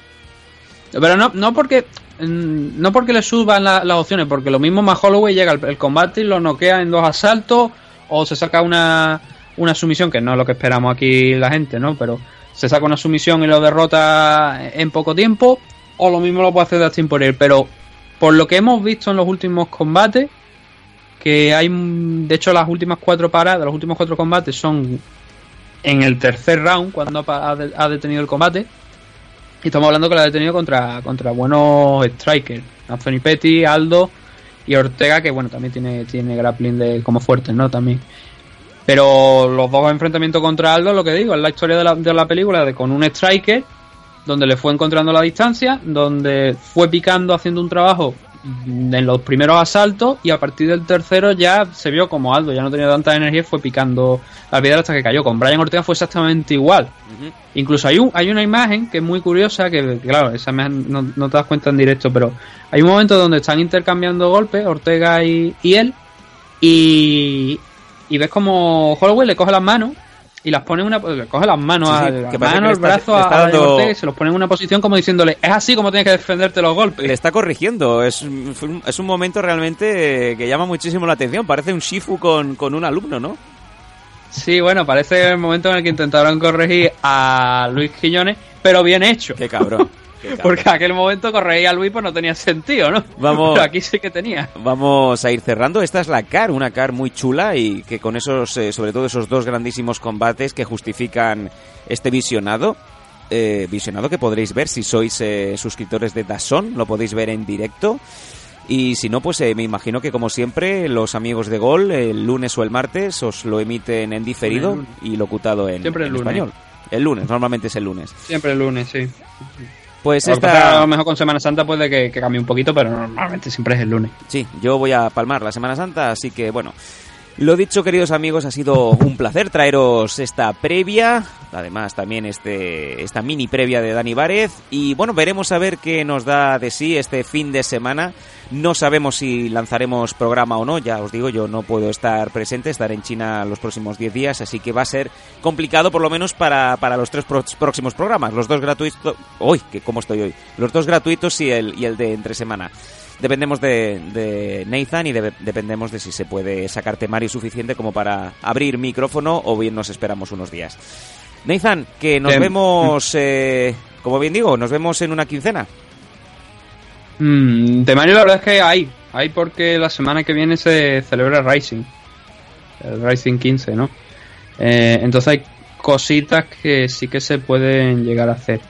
Pero no, no porque mm, no porque le suban la- las opciones, porque lo mismo más Holloway llega al el combate y lo noquea en dos asaltos o se saca una, una sumisión, que no es lo que esperamos aquí la gente, ¿no? Pero se saca una sumisión y lo derrota en poco tiempo, o lo mismo lo puede hacer Dustin Poirier, pero por lo que hemos visto en los últimos combates, que hay, de hecho las últimas cuatro paradas, los últimos cuatro combates son en el tercer round, cuando ha, detenido el combate, y estamos hablando que lo ha detenido contra, contra buenos strikers. Anthony Petty, Aldo y Ortega, que bueno, también tiene, tiene grappling de, como fuertes, ¿no? También. Pero los dos enfrentamientos contra Aldo, lo que digo, es la historia de la, de la película de con un striker, donde le fue encontrando la distancia, donde fue picando, haciendo un trabajo en los primeros asaltos y a partir del tercero ya se vio como Aldo ya no tenía tanta energía y fue picando la piedra hasta que cayó. Con Brian Ortega fue exactamente igual. Incluso hay, un, hay una imagen que es muy curiosa, que, que claro, esa imagen no, no te das cuenta en directo, pero hay un momento donde están intercambiando golpes, Ortega y, y él, y, y ves como Holloway le coge las manos y las pone en una coge las manos, Sí, sí, al- que manos, el brazo a, a dando- Ortega y se los pone en una posición como diciéndole, es así como tienes que defenderte los golpes. Le está corrigiendo. Es, un- es un momento realmente que llama muchísimo la atención. Parece un Shifu con, con un alumno, ¿no? Sí, bueno, parece el momento en el que intentaron corregir a Luis Quiñones, pero bien hecho. Qué cabrón. [laughs] [laughs] Porque aquel momento corregir a Luis pues no tenía sentido, ¿no? Vamos. Pero aquí sí que tenía. Vamos a ir cerrando. Esta es la CAR, una CAR muy chula y que con esos, eh, sobre todo esos dos grandísimos combates que justifican este visionado. eh, visionado que podréis ver si sois eh, suscriptores de Dazón, lo podéis ver en directo. Y si no, pues eh, me imagino que como siempre los amigos de Gol el lunes o el martes os lo emiten en diferido y locutado en, Siempre el en lunes. español. El lunes, normalmente es el lunes. Siempre el lunes, sí. Pues pasa esta... a lo mejor con Semana Santa puede que, que cambie un poquito, pero normalmente siempre es el lunes. Sí, yo voy a palmar la Semana Santa, así que bueno. Lo dicho, queridos amigos, ha sido un placer traeros esta previa, además también este esta mini previa de Dani Várez y bueno, veremos a ver qué nos da de sí este fin de semana. No sabemos si lanzaremos programa o no, ya os digo, yo no puedo estar presente, estar en China los próximos 10 días, así que va a ser complicado por lo menos para, para los tres próximos programas, los dos gratuitos, uy, que cómo estoy hoy, los dos gratuitos y el, y el de entre semana. Dependemos de, de Nathan y de- dependemos de si se puede sacar temario suficiente como para abrir micrófono o bien nos esperamos unos días. Nathan, que nos Em, vemos, eh, como bien digo, nos vemos en una quincena. Mm, temario la verdad es que hay. Hay porque la semana que viene se celebra el Rising. El Rising 15, ¿no? Eh, entonces hay cositas que sí que se pueden llegar a hacer.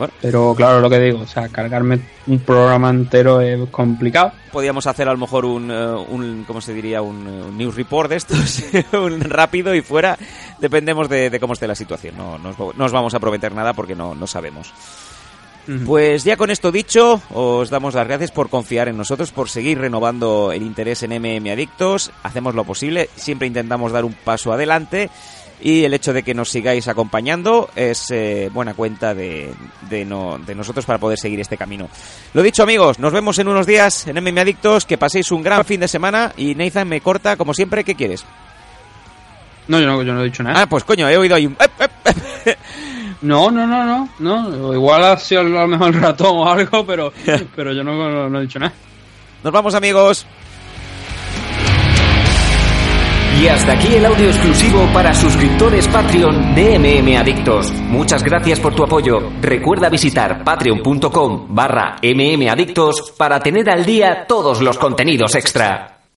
Bueno, Pero claro, lo que digo, o sea, cargarme un programa entero es complicado. podríamos hacer a lo mejor un, eh, un ¿cómo se diría? Un, eh, un news report de estos, [laughs] un rápido y fuera. Dependemos de, de cómo esté la situación. No, no os- no os vamos a prometer nada porque no, no sabemos. Pues ya con esto dicho, os damos las gracias por confiar en nosotros, por seguir renovando el interés en MM Adictos. Hacemos lo posible, siempre intentamos dar un paso adelante y el hecho de que nos sigáis acompañando es eh, buena cuenta de, de, no- de nosotros para poder seguir este camino. Lo dicho amigos, nos vemos en unos días en MM Adictos, que paséis un gran fin de semana y Nathan me corta como siempre, ¿qué quieres? No, yo no, yo no he dicho nada. Ah, pues coño, he oído ahí un... [laughs] No, no, no, no, no. Igual ha sido a lo mejor el ratón o algo, pero, [laughs] pero yo no, no- no he dicho nada. Nos vamos amigos. Y hasta aquí el audio exclusivo para suscriptores Patreon de MM Adictos. Muchas gracias por tu apoyo. Recuerda visitar patreon.com barra mmadictos para tener al día todos los contenidos extra.